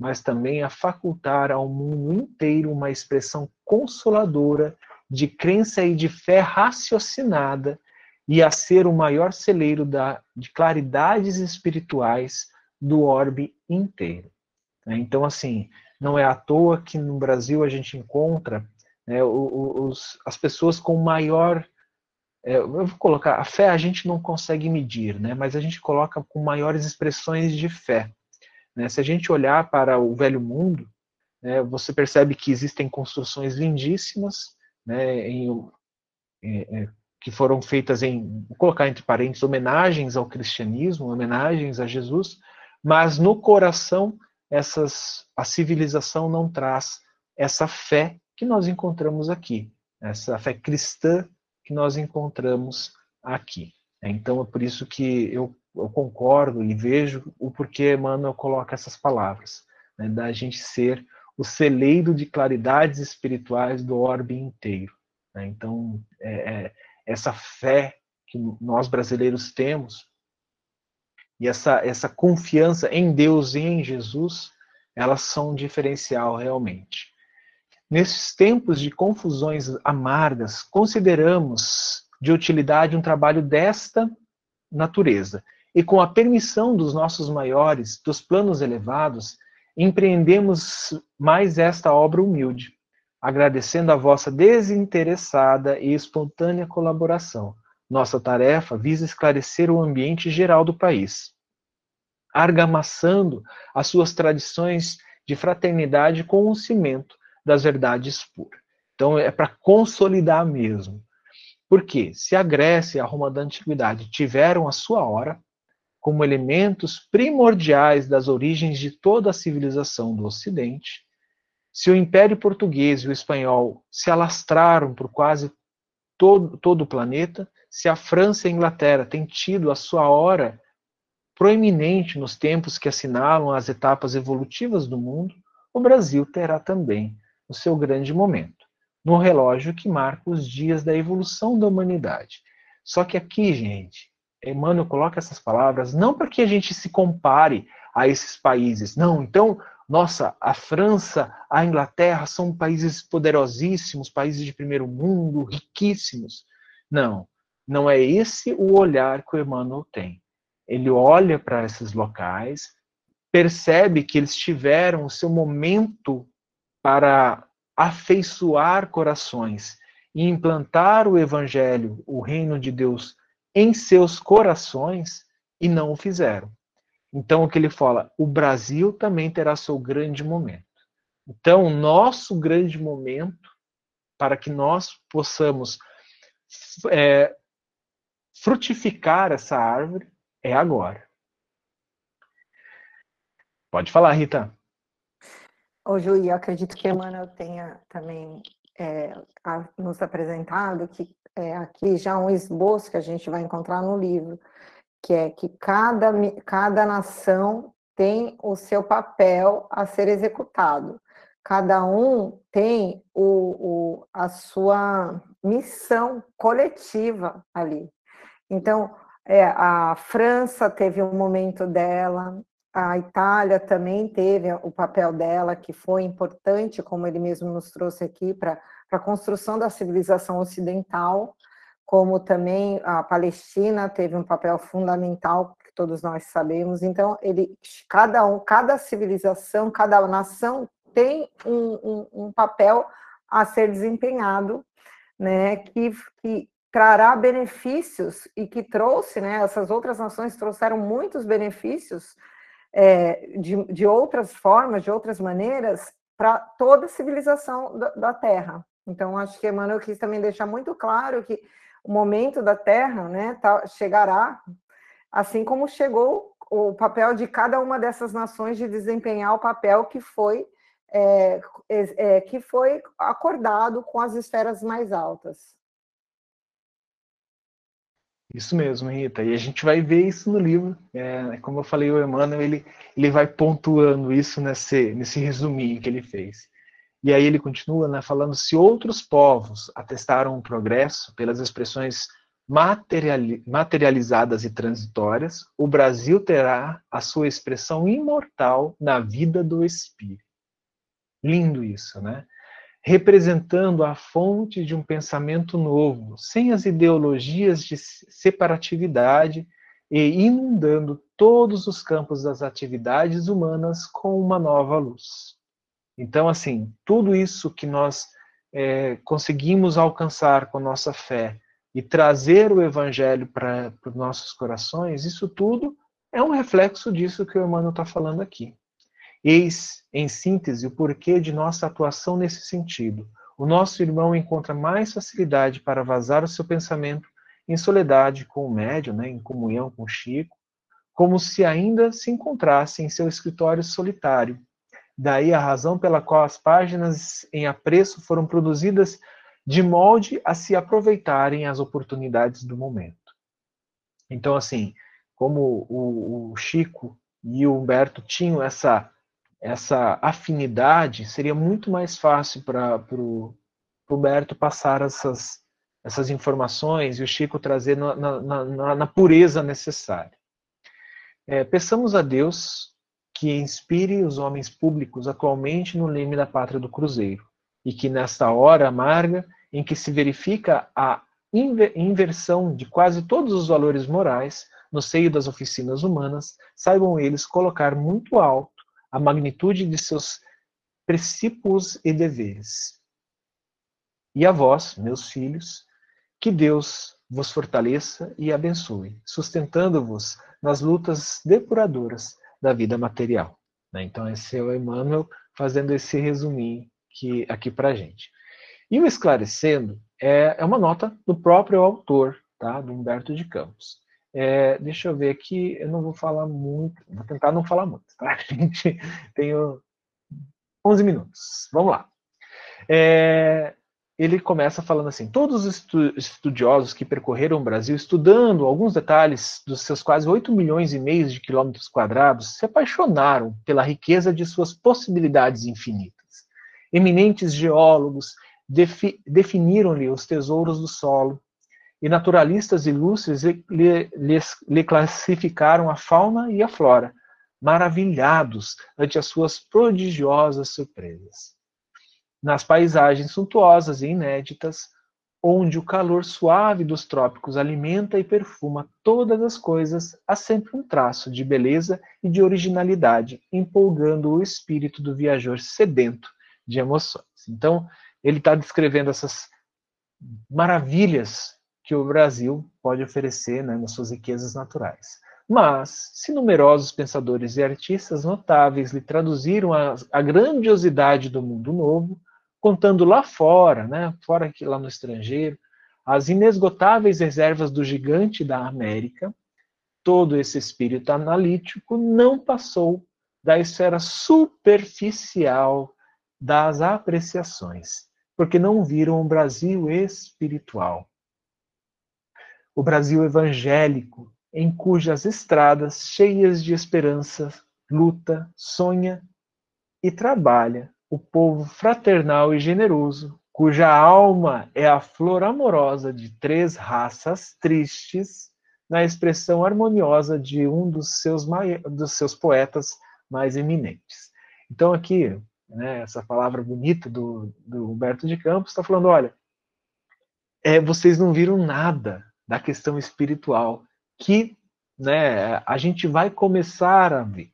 mas também a facultar ao mundo inteiro uma expressão consoladora de crença e de fé raciocinada e a ser o maior celeiro da, de claridades espirituais do orbe inteiro. Né? Então, assim, não é à toa que no Brasil a gente encontra né, os, as pessoas com maior. É, eu vou colocar, a fé a gente não consegue medir, né, mas a gente coloca com maiores expressões de fé. Né? Se a gente olhar para o velho mundo, né, você percebe que existem construções lindíssimas, né, em, é, é, que foram feitas em, vou colocar entre parênteses, homenagens ao cristianismo, homenagens a Jesus, mas no coração essas, a civilização não traz essa fé que nós encontramos aqui, essa fé cristã que nós encontramos aqui. Então é por isso que eu, eu concordo e vejo o porquê Emmanuel coloca essas palavras, né, da gente ser o celeiro de claridades espirituais do orbe inteiro. Né? Então, é, é, essa fé que nós brasileiros temos e essa, essa confiança em Deus e em Jesus, elas são um diferencial realmente. Nesses tempos de confusões amargas, consideramos de utilidade um trabalho desta natureza. E com a permissão dos nossos maiores, dos planos elevados, empreendemos mais esta obra humilde, agradecendo a vossa desinteressada e espontânea colaboração. Nossa tarefa visa esclarecer o ambiente geral do país, argamassando as suas tradições de fraternidade com o cimento das verdades puras. Então é para consolidar mesmo. Porque se a Grécia e a Roma da antiguidade tiveram a sua hora, como elementos primordiais das origens de toda a civilização do Ocidente, se o Império Português e o Espanhol se alastraram por quase todo, todo o planeta, se a França e a Inglaterra têm tido a sua hora proeminente nos tempos que assinalam as etapas evolutivas do mundo, o Brasil terá também o seu grande momento, no relógio que marca os dias da evolução da humanidade. Só que aqui, gente, Emmanuel coloca essas palavras não para que a gente se compare a esses países. Não, então, nossa, a França, a Inglaterra são países poderosíssimos, países de primeiro mundo, riquíssimos. Não, não é esse o olhar que o Emmanuel tem. Ele olha para esses locais, percebe que eles tiveram o seu momento para afeiçoar corações e implantar o evangelho, o reino de Deus em seus corações e não o fizeram. Então, o que ele fala? O Brasil também terá seu grande momento. Então, nosso grande momento, para que nós possamos é, frutificar essa árvore, é agora. Pode falar, Rita. Ô, Ju, eu acredito que Emmanuel tenha também é, a, nos apresentado que é, aqui já um esboço que a gente vai encontrar no livro, que é que cada, cada nação tem o seu papel a ser executado. Cada um tem o, o, a sua missão coletiva ali. Então, é, a França teve um momento dela, a Itália também teve o papel dela, que foi importante, como ele mesmo nos trouxe aqui, para a construção da civilização ocidental, como também a Palestina teve um papel fundamental, que todos nós sabemos. Então, ele, cada um, cada civilização, cada nação tem um, um, um papel a ser desempenhado, né, que, que trará benefícios e que trouxe, né, essas outras nações trouxeram muitos benefícios é, de, de outras formas, de outras maneiras, para toda a civilização da, da, Terra. Então, acho que Emmanuel quis também deixar muito claro que o momento da Terra né, tá, chegará, assim como chegou o papel de cada uma dessas nações de desempenhar o papel que foi, é, é, que foi acordado com as esferas mais altas. Isso mesmo, Rita. E a gente vai ver isso no livro. É, como eu falei, o Emmanuel ele, ele vai pontuando isso nesse, nesse resuminho que ele fez. E aí ele continua né, falando: se outros povos atestaram o progresso pelas expressões materializadas e transitórias, o Brasil terá a sua expressão imortal na vida do Espírito. Lindo isso, né? Representando a fonte de um pensamento novo, sem as ideologias de separatividade e inundando todos os campos das atividades humanas com uma nova luz. Então, assim, tudo isso que nós é, conseguimos alcançar com nossa fé e trazer o Evangelho para os nossos corações, isso tudo é um reflexo disso que o Emmanuel está falando aqui. Eis, em síntese, o porquê de nossa atuação nesse sentido. O nosso irmão encontra mais facilidade para vazar o seu pensamento em soledade com o médium, né, em comunhão com Chico, como se ainda se encontrasse em seu escritório solitário. Daí a razão pela qual as páginas em apreço foram produzidas de molde a se aproveitarem as oportunidades do momento. Então, assim, como o, o Chico e o Humberto tinham essa essa afinidade, seria muito mais fácil para o Roberto passar essas, essas informações e o Chico trazer na, na, na, na pureza necessária. É, peçamos a Deus que inspire os homens públicos atualmente no leme da pátria do Cruzeiro e que nesta hora amarga em que se verifica a inversão de quase todos os valores morais no seio das oficinas humanas, saibam eles colocar muito alto a magnitude de seus princípios e deveres. E a vós, meus filhos, que Deus vos fortaleça e abençoe, sustentando-vos nas lutas depuradoras da vida material. Né? Então, esse é o Emmanuel fazendo esse resuminho aqui, para a gente. E o esclarecendo é, é uma nota do próprio autor, tá? do Humberto de Campos. É, deixa eu ver aqui, eu não vou falar muito, vou tentar não falar muito, tá? A gente tem 11 minutos, vamos lá. É, ele começa falando assim: todos os estudiosos que percorreram o Brasil estudando alguns detalhes dos seus quase 8 milhões e meio de quilômetros quadrados se apaixonaram pela riqueza de suas possibilidades infinitas. Eminentes geólogos defi definiram-lhe os tesouros do solo, e naturalistas ilustres lhe, lhe, classificaram a fauna e a flora, maravilhados ante as suas prodigiosas surpresas. Nas paisagens suntuosas e inéditas, onde o calor suave dos trópicos alimenta e perfuma todas as coisas, há sempre um traço de beleza e de originalidade, empolgando o espírito do viajor sedento de emoções. Então, ele está descrevendo essas maravilhas que o Brasil pode oferecer né, nas suas riquezas naturais. Mas, se numerosos pensadores e artistas notáveis lhe traduziram a, a grandiosidade do mundo novo, contando lá fora, né, fora aqui lá no estrangeiro, as inesgotáveis reservas do gigante da América, todo esse espírito analítico não passou da esfera superficial das apreciações, porque não viram o Brasil espiritual. O Brasil evangélico, em cujas estradas, cheias de esperança, luta, sonha e trabalha o povo fraternal e generoso, cuja alma é a flor amorosa de três raças tristes, na expressão harmoniosa de um dos seus, dos seus poetas mais eminentes. Então, aqui, né, essa palavra bonita do, do Humberto de Campos está falando: olha, é, vocês não viram nada da questão espiritual que né, a gente vai começar a ver,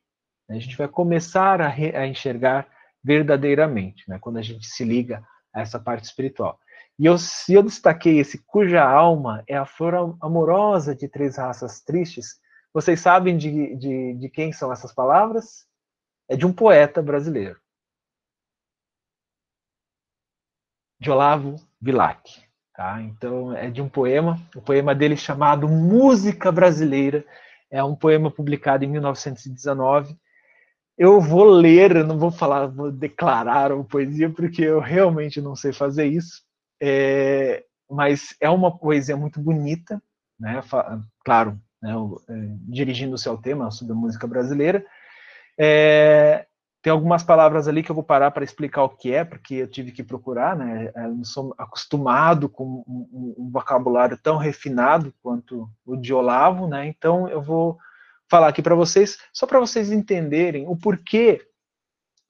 né, a gente vai começar a, re, a enxergar verdadeiramente, né? quando a gente se liga a essa parte espiritual. E eu, se eu destaquei esse cuja alma é a flor amorosa de três raças tristes, vocês sabem de, de, de quem são essas palavras? É de um poeta brasileiro. De Olavo Bilac. Tá? Então, é de um poema, o poema dele chamado Música Brasileira. É um poema publicado em 1919 eu vou ler, não vou falar, vou declarar uma poesia, porque eu realmente não sei fazer isso. É, mas é uma poesia muito bonita, né? Claro, né? É, dirigindo-se ao tema sobre a música brasileira. É, tem algumas palavras ali que eu vou parar para explicar o que é, porque eu tive que procurar, né? Eu não sou acostumado com um, um vocabulário tão refinado quanto o de Olavo, né? Então eu vou falar aqui para vocês, só para vocês entenderem o porquê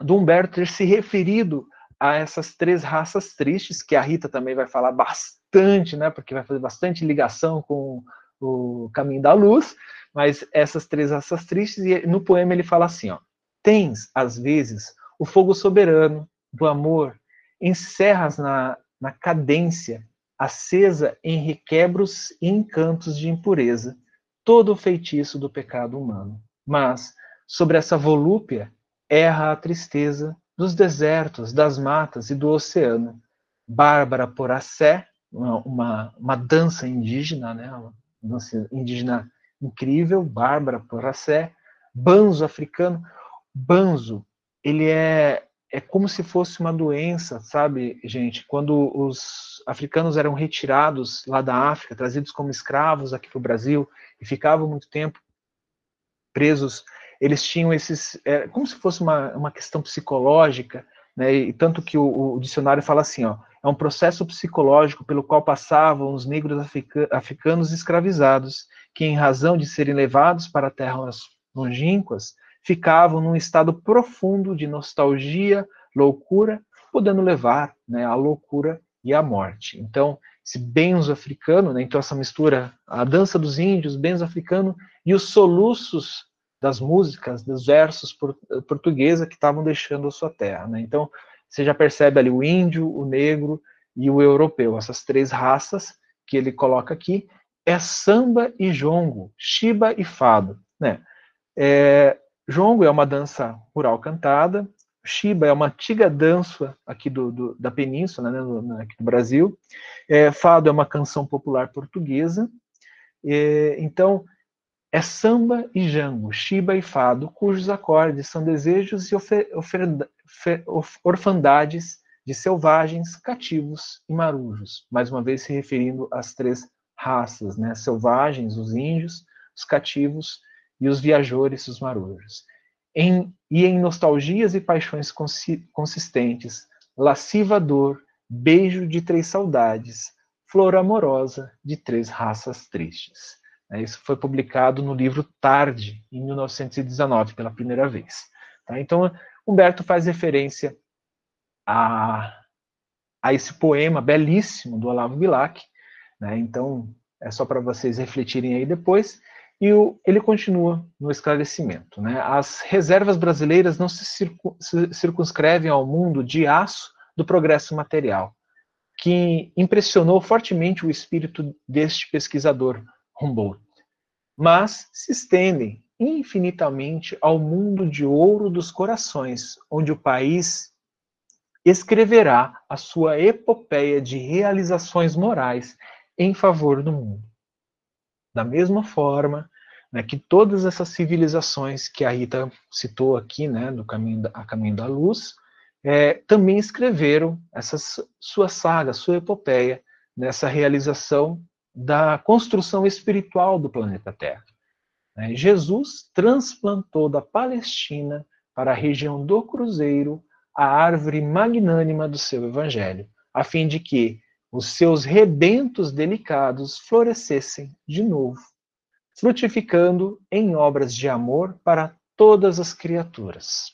do Humberto ter se referido a essas três raças tristes, que a Rita também vai falar bastante, né, porque vai fazer bastante ligação com o caminho da luz, mas essas três raças tristes, e no poema ele fala assim, ó, tens, às vezes, o fogo soberano do amor, encerras na, na cadência, acesa em requebros e encantos de impureza, todo o feitiço do pecado humano. Mas, sobre essa volúpia, erra a tristeza dos desertos, das matas e do oceano. Bárbara Poracé, uma, uma, uma dança indígena, né? uma dança indígena incrível, Bárbara Poracé. Banzo africano. Banzo, ele é, é como se fosse uma doença, sabe, gente? Quando os africanos eram retirados lá da África, trazidos como escravos aqui para o Brasil, e ficavam muito tempo presos, eles tinham esses, é, como se fosse uma, uma questão psicológica, né, e tanto que o, o, dicionário fala assim, ó, é um processo psicológico pelo qual passavam os negros africa, africanos escravizados, que em razão de serem levados para terras longínquas, ficavam num estado profundo de nostalgia, loucura, podendo levar né, à loucura e à morte. Então, esse benzo africano, né? então essa mistura, a dança dos índios, benzo africano e os soluços das músicas, dos versos portuguesa que estavam deixando a sua terra. Né? Então você já percebe ali o índio, o negro e o europeu, essas três raças que ele coloca aqui, é samba e jongo, chiba e fado. Né? É, jongo é uma dança rural cantada, Shiba é uma antiga dança aqui do, do da península, né, no, aqui do Brasil. É, fado é uma canção popular portuguesa. É, então, é samba e jango, Shiba e fado, cujos acordes são desejos e ofer, ofer, orfandades de selvagens, cativos e marujos. Mais uma vez se referindo às três raças, né? Selvagens, os índios, os cativos e os viajores, os marujos em, e em nostalgias e paixões consi, consistentes, lasciva dor, beijo de três saudades, Flor Amorosa de Três Raças Tristes. É, isso foi publicado no livro Tarde, em 1919, pela primeira vez. Tá? Então, Humberto faz referência a, a esse poema belíssimo do Olavo Bilac. Né? Então, é só para vocês refletirem aí depois. E o, ele continua no esclarecimento. Né? As reservas brasileiras não se, se circunscrevem ao mundo de aço do progresso material, que impressionou fortemente o espírito deste pesquisador, Humboldt, mas se estendem infinitamente ao mundo de ouro dos corações, onde o país escreverá a sua epopeia de realizações morais em favor do mundo. Da mesma forma né, que todas essas civilizações que a Rita citou aqui, né, do caminho da, a caminho da luz, é, também escreveram essa sua saga, sua epopeia, nessa realização da construção espiritual do planeta Terra. Né? Jesus transplantou da Palestina para a região do Cruzeiro a árvore magnânima do seu evangelho, a fim de que os seus rebentos delicados florescessem de novo, frutificando em obras de amor para todas as criaturas.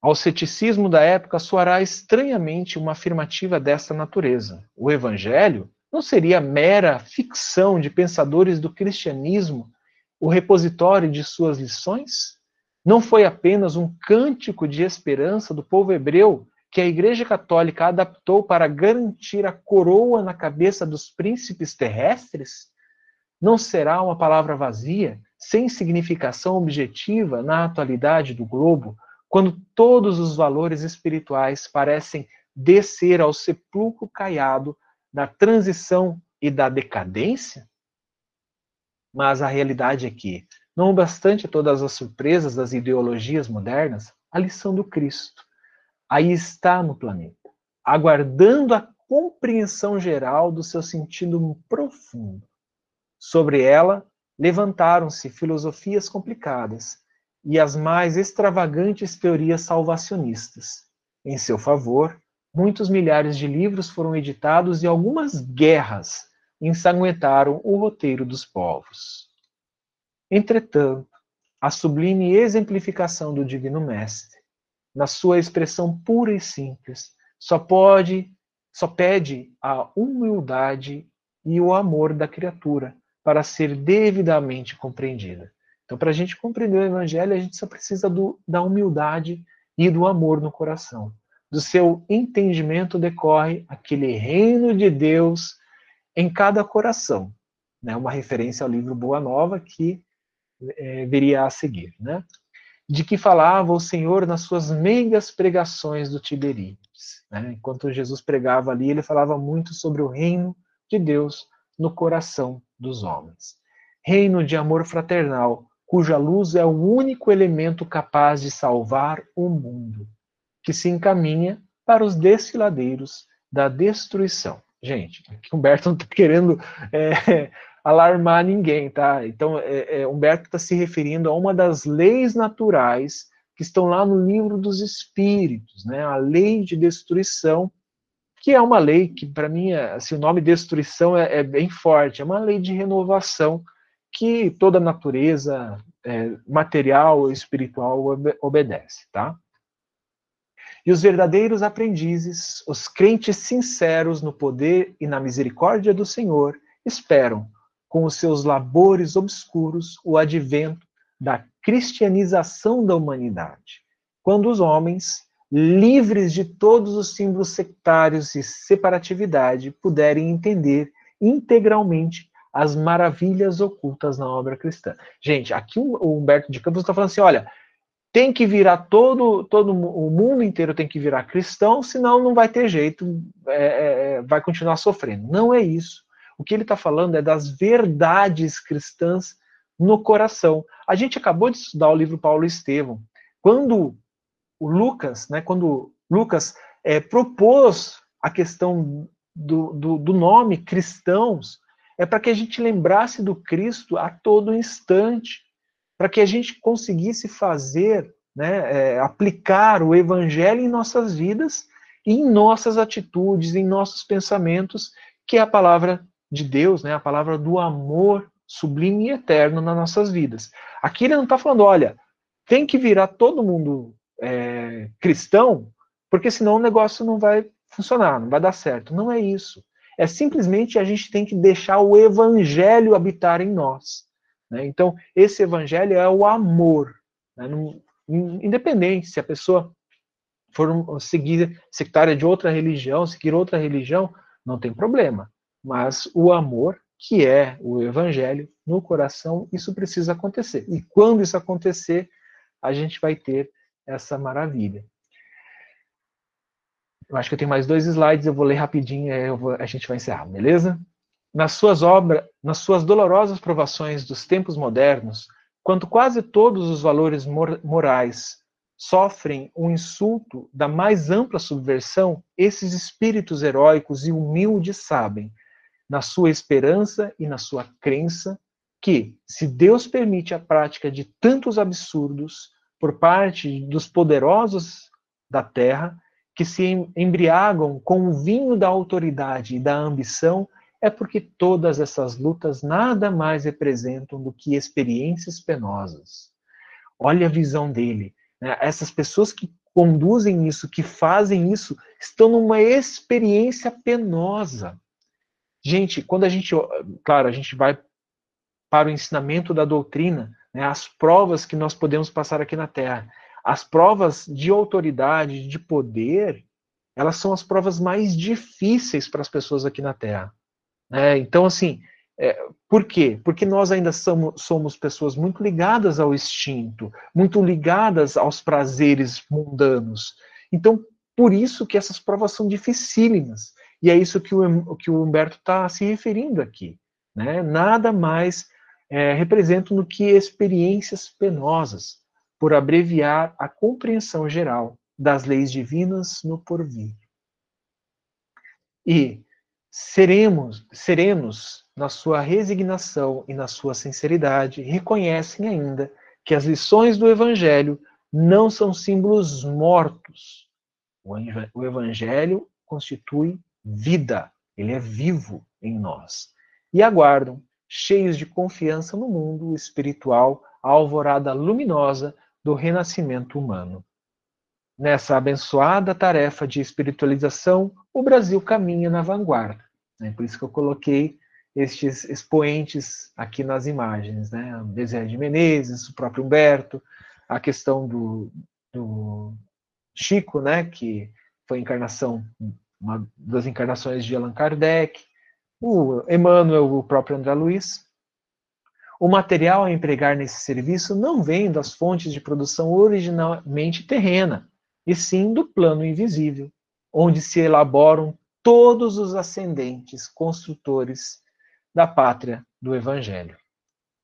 Ao ceticismo da época soará estranhamente uma afirmativa desta natureza. O evangelho não seria mera ficção de pensadores do cristianismo o repositório de suas lições? Não foi apenas um cântico de esperança do povo hebreu que a Igreja Católica adaptou para garantir a coroa na cabeça dos príncipes terrestres? Não será uma palavra vazia, sem significação objetiva na atualidade do globo, quando todos os valores espirituais parecem descer ao sepulcro caiado da transição e da decadência? Mas a realidade é que, não obstante todas as surpresas das ideologias modernas, a lição do Cristo aí está no planeta, aguardando a compreensão geral do seu sentido profundo. Sobre ela levantaram-se filosofias complicadas e as mais extravagantes teorias salvacionistas. Em seu favor, muitos milhares de livros foram editados e algumas guerras ensanguentaram o roteiro dos povos. Entretanto, a sublime exemplificação do Divino Mestre, na sua expressão pura e simples, só pode, só pede a humildade e o amor da criatura para ser devidamente compreendida. Então, para a gente compreender o Evangelho, a gente só precisa do, da humildade e do amor no coração do seu entendimento decorre aquele reino de Deus em cada coração. Né? Uma referência ao livro Boa Nova que é, viria a seguir. Né? De que falava o Senhor nas suas meigas pregações do Tiberíades. Né? Enquanto Jesus pregava ali, ele falava muito sobre o reino de Deus no coração dos homens. Reino de amor fraternal, cuja luz é o único elemento capaz de salvar o mundo que se encaminha para os desfiladeiros da destruição. Gente, Humberto não está querendo é, alarmar ninguém, tá? Então, é, é, Humberto está se referindo a uma das leis naturais que estão lá no livro dos Espíritos, né? A lei de destruição, que é uma lei que, para mim, é, assim, o nome destruição é, é, bem forte, é uma lei de renovação que toda a natureza é, material e espiritual obedece, tá? E os verdadeiros aprendizes, os crentes sinceros no poder e na misericórdia do Senhor, esperam, com os seus labores obscuros, o advento da cristianização da humanidade, quando os homens, livres de todos os símbolos sectários e separatividade, puderem entender integralmente as maravilhas ocultas na obra cristã. Gente, aqui o Humberto de Campos está falando assim: olha, tem que virar todo, todo o mundo inteiro tem que virar cristão, senão não vai ter jeito, é, é, é vai continuar sofrendo. Não é isso. O que ele está falando é das verdades cristãs no coração. A gente acabou de estudar o livro Paulo Estevão. Quando o Lucas, né, quando Lucas é, propôs a questão do, do, do nome cristãos, é para que a gente lembrasse do Cristo a todo instante para que a gente conseguisse fazer, né, é, aplicar o evangelho em nossas vidas em nossas atitudes, em nossos pensamentos, que é a palavra de Deus, né? a palavra do amor sublime e eterno nas nossas vidas. Aqui ele não está falando, olha, tem que virar todo mundo é, cristão, porque senão o negócio não vai funcionar, não vai dar certo. Não é isso. É simplesmente a gente tem que deixar o evangelho habitar em nós. Né? Então, esse evangelho é o amor. Né? independente se a pessoa for seguir sectária de outra religião, seguir outra religião, não tem problema. Mas o amor, que é o evangelho, no coração, isso precisa acontecer. E quando isso acontecer, a gente vai ter essa maravilha. Eu acho que eu tenho mais dois slides, eu vou ler rapidinho e a gente vai encerrar, beleza? Nas suas obras, nas suas dolorosas provações dos tempos modernos, quando quase todos os valores mor morais sofrem o um insulto da mais ampla subversão, esses espíritos heróicos e humildes sabem, na sua esperança e na sua crença, que, se Deus permite a prática de tantos absurdos por parte dos poderosos da terra, que se embriagam com o vinho da autoridade e da ambição, é porque todas essas lutas nada mais representam do que experiências penosas. Olha a visão dele. Né? Essas pessoas que conduzem isso, que fazem isso, estão numa experiência penosa. Gente, quando a gente, claro, a gente vai para o ensinamento da doutrina, né, as provas que nós podemos passar aqui na Terra. As provas de autoridade, de poder, elas são as provas mais difíceis para as pessoas aqui na Terra. É, então, assim, é, por quê? Porque nós ainda somos, somos pessoas muito ligadas ao instinto, muito ligadas aos prazeres mundanos. Então, por isso que essas provas são dificílimas. E é isso que o, que o Humberto está se referindo aqui. Né? Nada mais é, representam do que experiências penosas por abreviar a compreensão geral das leis divinas no porvir. E seremos, serenos na sua resignação e na sua sinceridade, reconhecem ainda que as lições do Evangelho não são símbolos mortos. O Evangelho constitui vida, ele é vivo em nós. E aguardam, cheios de confiança no mundo espiritual, a alvorada luminosa do renascimento humano. Nessa abençoada tarefa de espiritualização, o Brasil caminha na vanguarda. Né? Por isso que eu coloquei estes expoentes aqui nas imagens, né? Bezerra de Menezes, o próprio Humberto, a questão do, do Chico, né? Que foi encarnação, uma das encarnações de Allan Kardec, o Emmanuel, o próprio André Luiz, o material a empregar nesse serviço não vem das fontes de produção originalmente terrena, e sim do plano invisível, onde se elaboram todos os ascendentes construtores da pátria do Evangelho.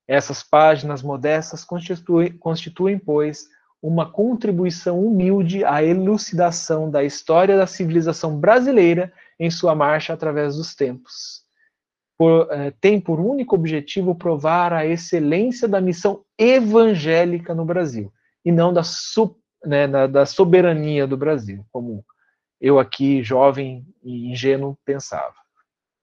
Essas páginas modestas constituem, constituem, pois, uma contribuição humilde à elucidação da história da civilização brasileira em sua marcha através dos tempos por, eh, tem por único objetivo provar a excelência da missão evangélica no Brasil, e não da, su, né, na, da soberania do Brasil, como eu aqui, jovem e ingênuo, pensava.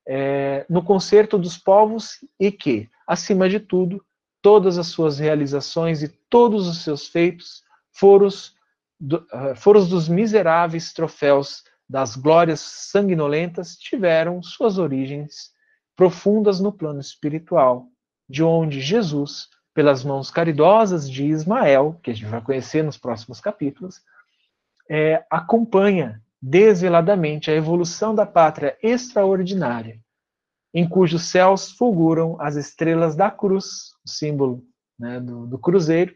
É, no concerto dos povos e que, acima de tudo, todas as suas realizações e todos os seus feitos foram, do, uh, foram dos miseráveis troféus das glórias sanguinolentas tiveram suas origens profundas no plano espiritual, de onde Jesus, pelas mãos caridosas de Ismael, que a gente vai conhecer nos próximos capítulos, é, acompanha desveladamente a evolução da pátria extraordinária, em cujos céus fulguram as estrelas da cruz, o símbolo né, do, do, cruzeiro,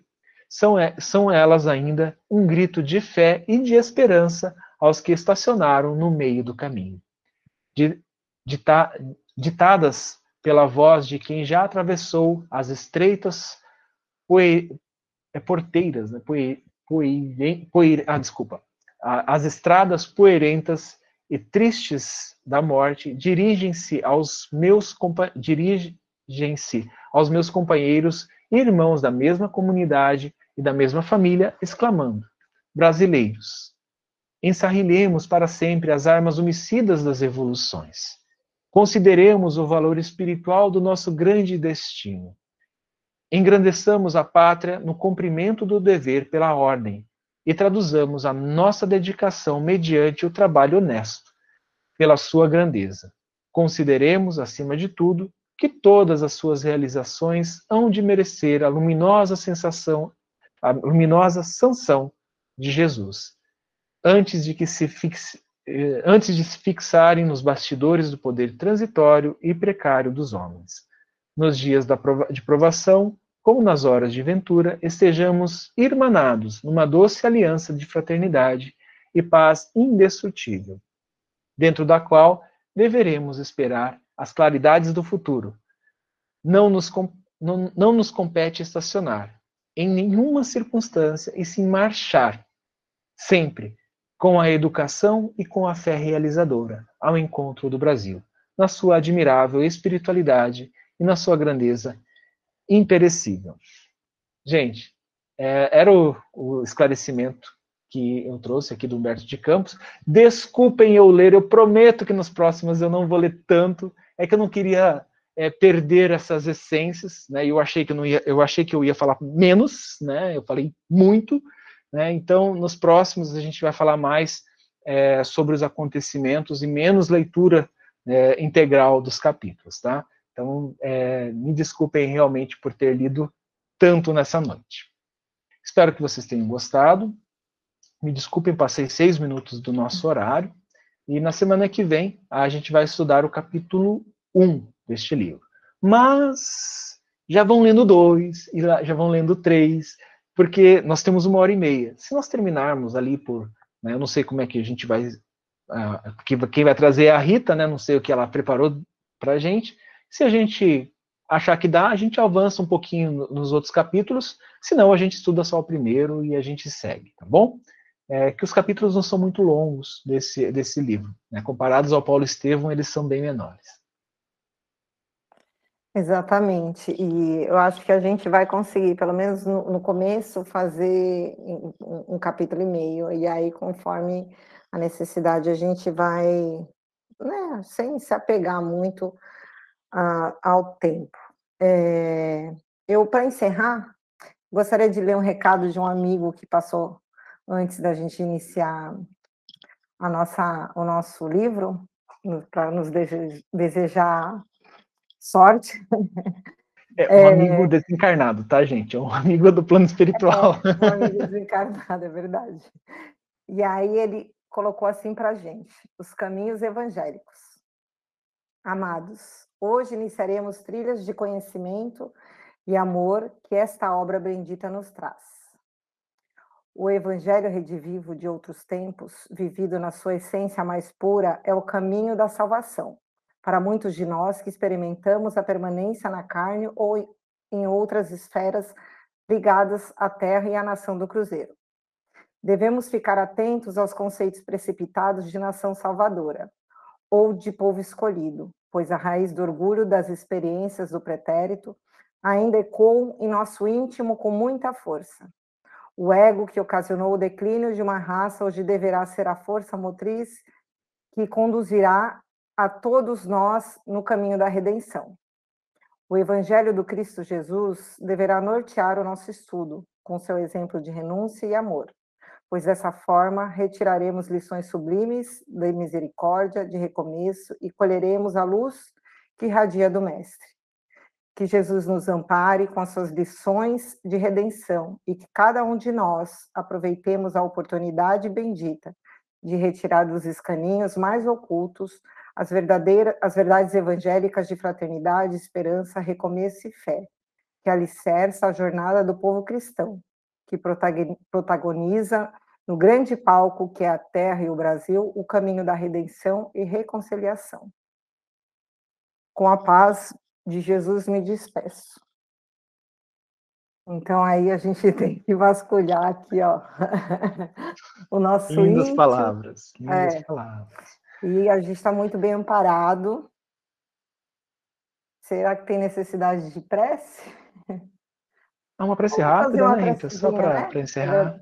são, são elas ainda um grito de fé e de esperança aos que estacionaram no meio do caminho. Ditadas pela voz de quem já atravessou as estreitas poe... É, porteiras, né? poe... Poe... Poe... Ah, desculpa. As estradas poeirentas e tristes da morte dirigem-se aos meus dirigem-se aos meus companheiros e irmãos da mesma comunidade e da mesma família, exclamando: Brasileiros, ensarrilhemos para sempre as armas homicidas das evoluções. Consideremos o valor espiritual do nosso grande destino. Engrandeçamos a pátria no cumprimento do dever pela ordem e traduzamos a nossa dedicação mediante o trabalho honesto, pela sua grandeza. Consideremos, acima de tudo, que todas as suas realizações hão de merecer a luminosa sensação, a luminosa sanção de Jesus, antes de que se fixe, eh, antes de se fixarem nos bastidores do poder transitório e precário dos homens. Nos dias de provação, como nas horas de ventura, estejamos irmanados numa doce aliança de fraternidade e paz indestrutível, dentro da qual deveremos esperar as claridades do futuro. Não nos, não, não nos compete estacionar em nenhuma circunstância e sim marchar, sempre, com a educação e com a fé realizadora, ao encontro do Brasil, na sua admirável espiritualidade e na sua grandeza imperecível. Gente, é, era o, o esclarecimento que eu trouxe aqui do Humberto de Campos. Desculpem eu ler, eu prometo que nos próximos eu não vou ler tanto. É que eu não queria é, perder essas essências, né? Eu achei que eu não ia, eu achei que eu ia falar menos, né? Eu falei muito, né? Então, nos próximos a gente vai falar mais é, sobre os acontecimentos e menos leitura é, integral dos capítulos, tá? Então, é, me desculpem realmente por ter lido tanto nessa noite. Espero que vocês tenham gostado. Me desculpem, passei seis minutos do nosso horário. E na semana que vem a gente vai estudar o capítulo 1 deste livro. Mas já vão lendo dois, e já vão lendo três, porque nós temos uma hora e meia. Se nós terminarmos ali por. Né, eu não sei como é que a gente vai. Uh, quem vai trazer é a Rita, né? Não sei o que ela preparou para a gente. Se a gente achar que dá, a gente avança um pouquinho nos outros capítulos. Senão, a gente estuda só o primeiro e a gente segue, tá bom? é, que os capítulos não são muito longos desse, desse livro. Né? Comparados ao Paulo Estevão, eles são bem menores. Exatamente, e eu acho que a gente vai conseguir, pelo menos no, no começo, fazer um, um, capítulo e meio, e aí, conforme a necessidade, a gente vai, né, sem se apegar muito uh, ao tempo. É, eu, para encerrar, gostaria de ler um recado de um amigo que passou antes da gente iniciar a nossa, o nosso livro, para nos desejar sorte. É um é, amigo desencarnado, tá, gente? É um amigo do plano espiritual. É, um amigo desencarnado, é verdade. E aí ele colocou assim para a gente: os caminhos evangélicos. Amados, hoje iniciaremos trilhas de conhecimento e amor que esta obra bendita nos traz. O evangelho redivivo de outros tempos, vivido na sua essência mais pura, é o caminho da salvação. Para muitos de nós que experimentamos a permanência na carne ou em outras esferas ligadas à terra e à nação do cruzeiro. Devemos ficar atentos aos conceitos precipitados de nação salvadora ou de povo escolhido, pois a raiz do orgulho das experiências do pretérito ainda ecoam em nosso íntimo com muita força. O ego que ocasionou o declínio de uma raça hoje deverá ser a força motriz que conduzirá a todos nós no caminho da redenção. O Evangelho do Cristo Jesus deverá nortear o nosso estudo, com seu exemplo de renúncia e amor, pois dessa forma retiraremos lições sublimes de misericórdia, de recomeço e colheremos a luz que irradia do Mestre. Que Jesus nos ampare com as suas lições de redenção e que cada um de nós aproveitemos a oportunidade bendita de retirar dos escaninhos mais ocultos as verdadeiras as verdades evangélicas de fraternidade, esperança, recomeço e fé, que alicerça a jornada do povo cristão, que protagoniza no grande palco que é a terra e o Brasil o caminho da redenção e reconciliação. Com a paz de Jesus me despeço. Então aí a gente tem que vasculhar aqui, ó, o nosso Lindas íntimo. palavras, lindas é. palavras. E a gente está muito bem amparado. Será que tem necessidade de prece? É uma prece rápida, uma né, Rita? Só para né? encerrar.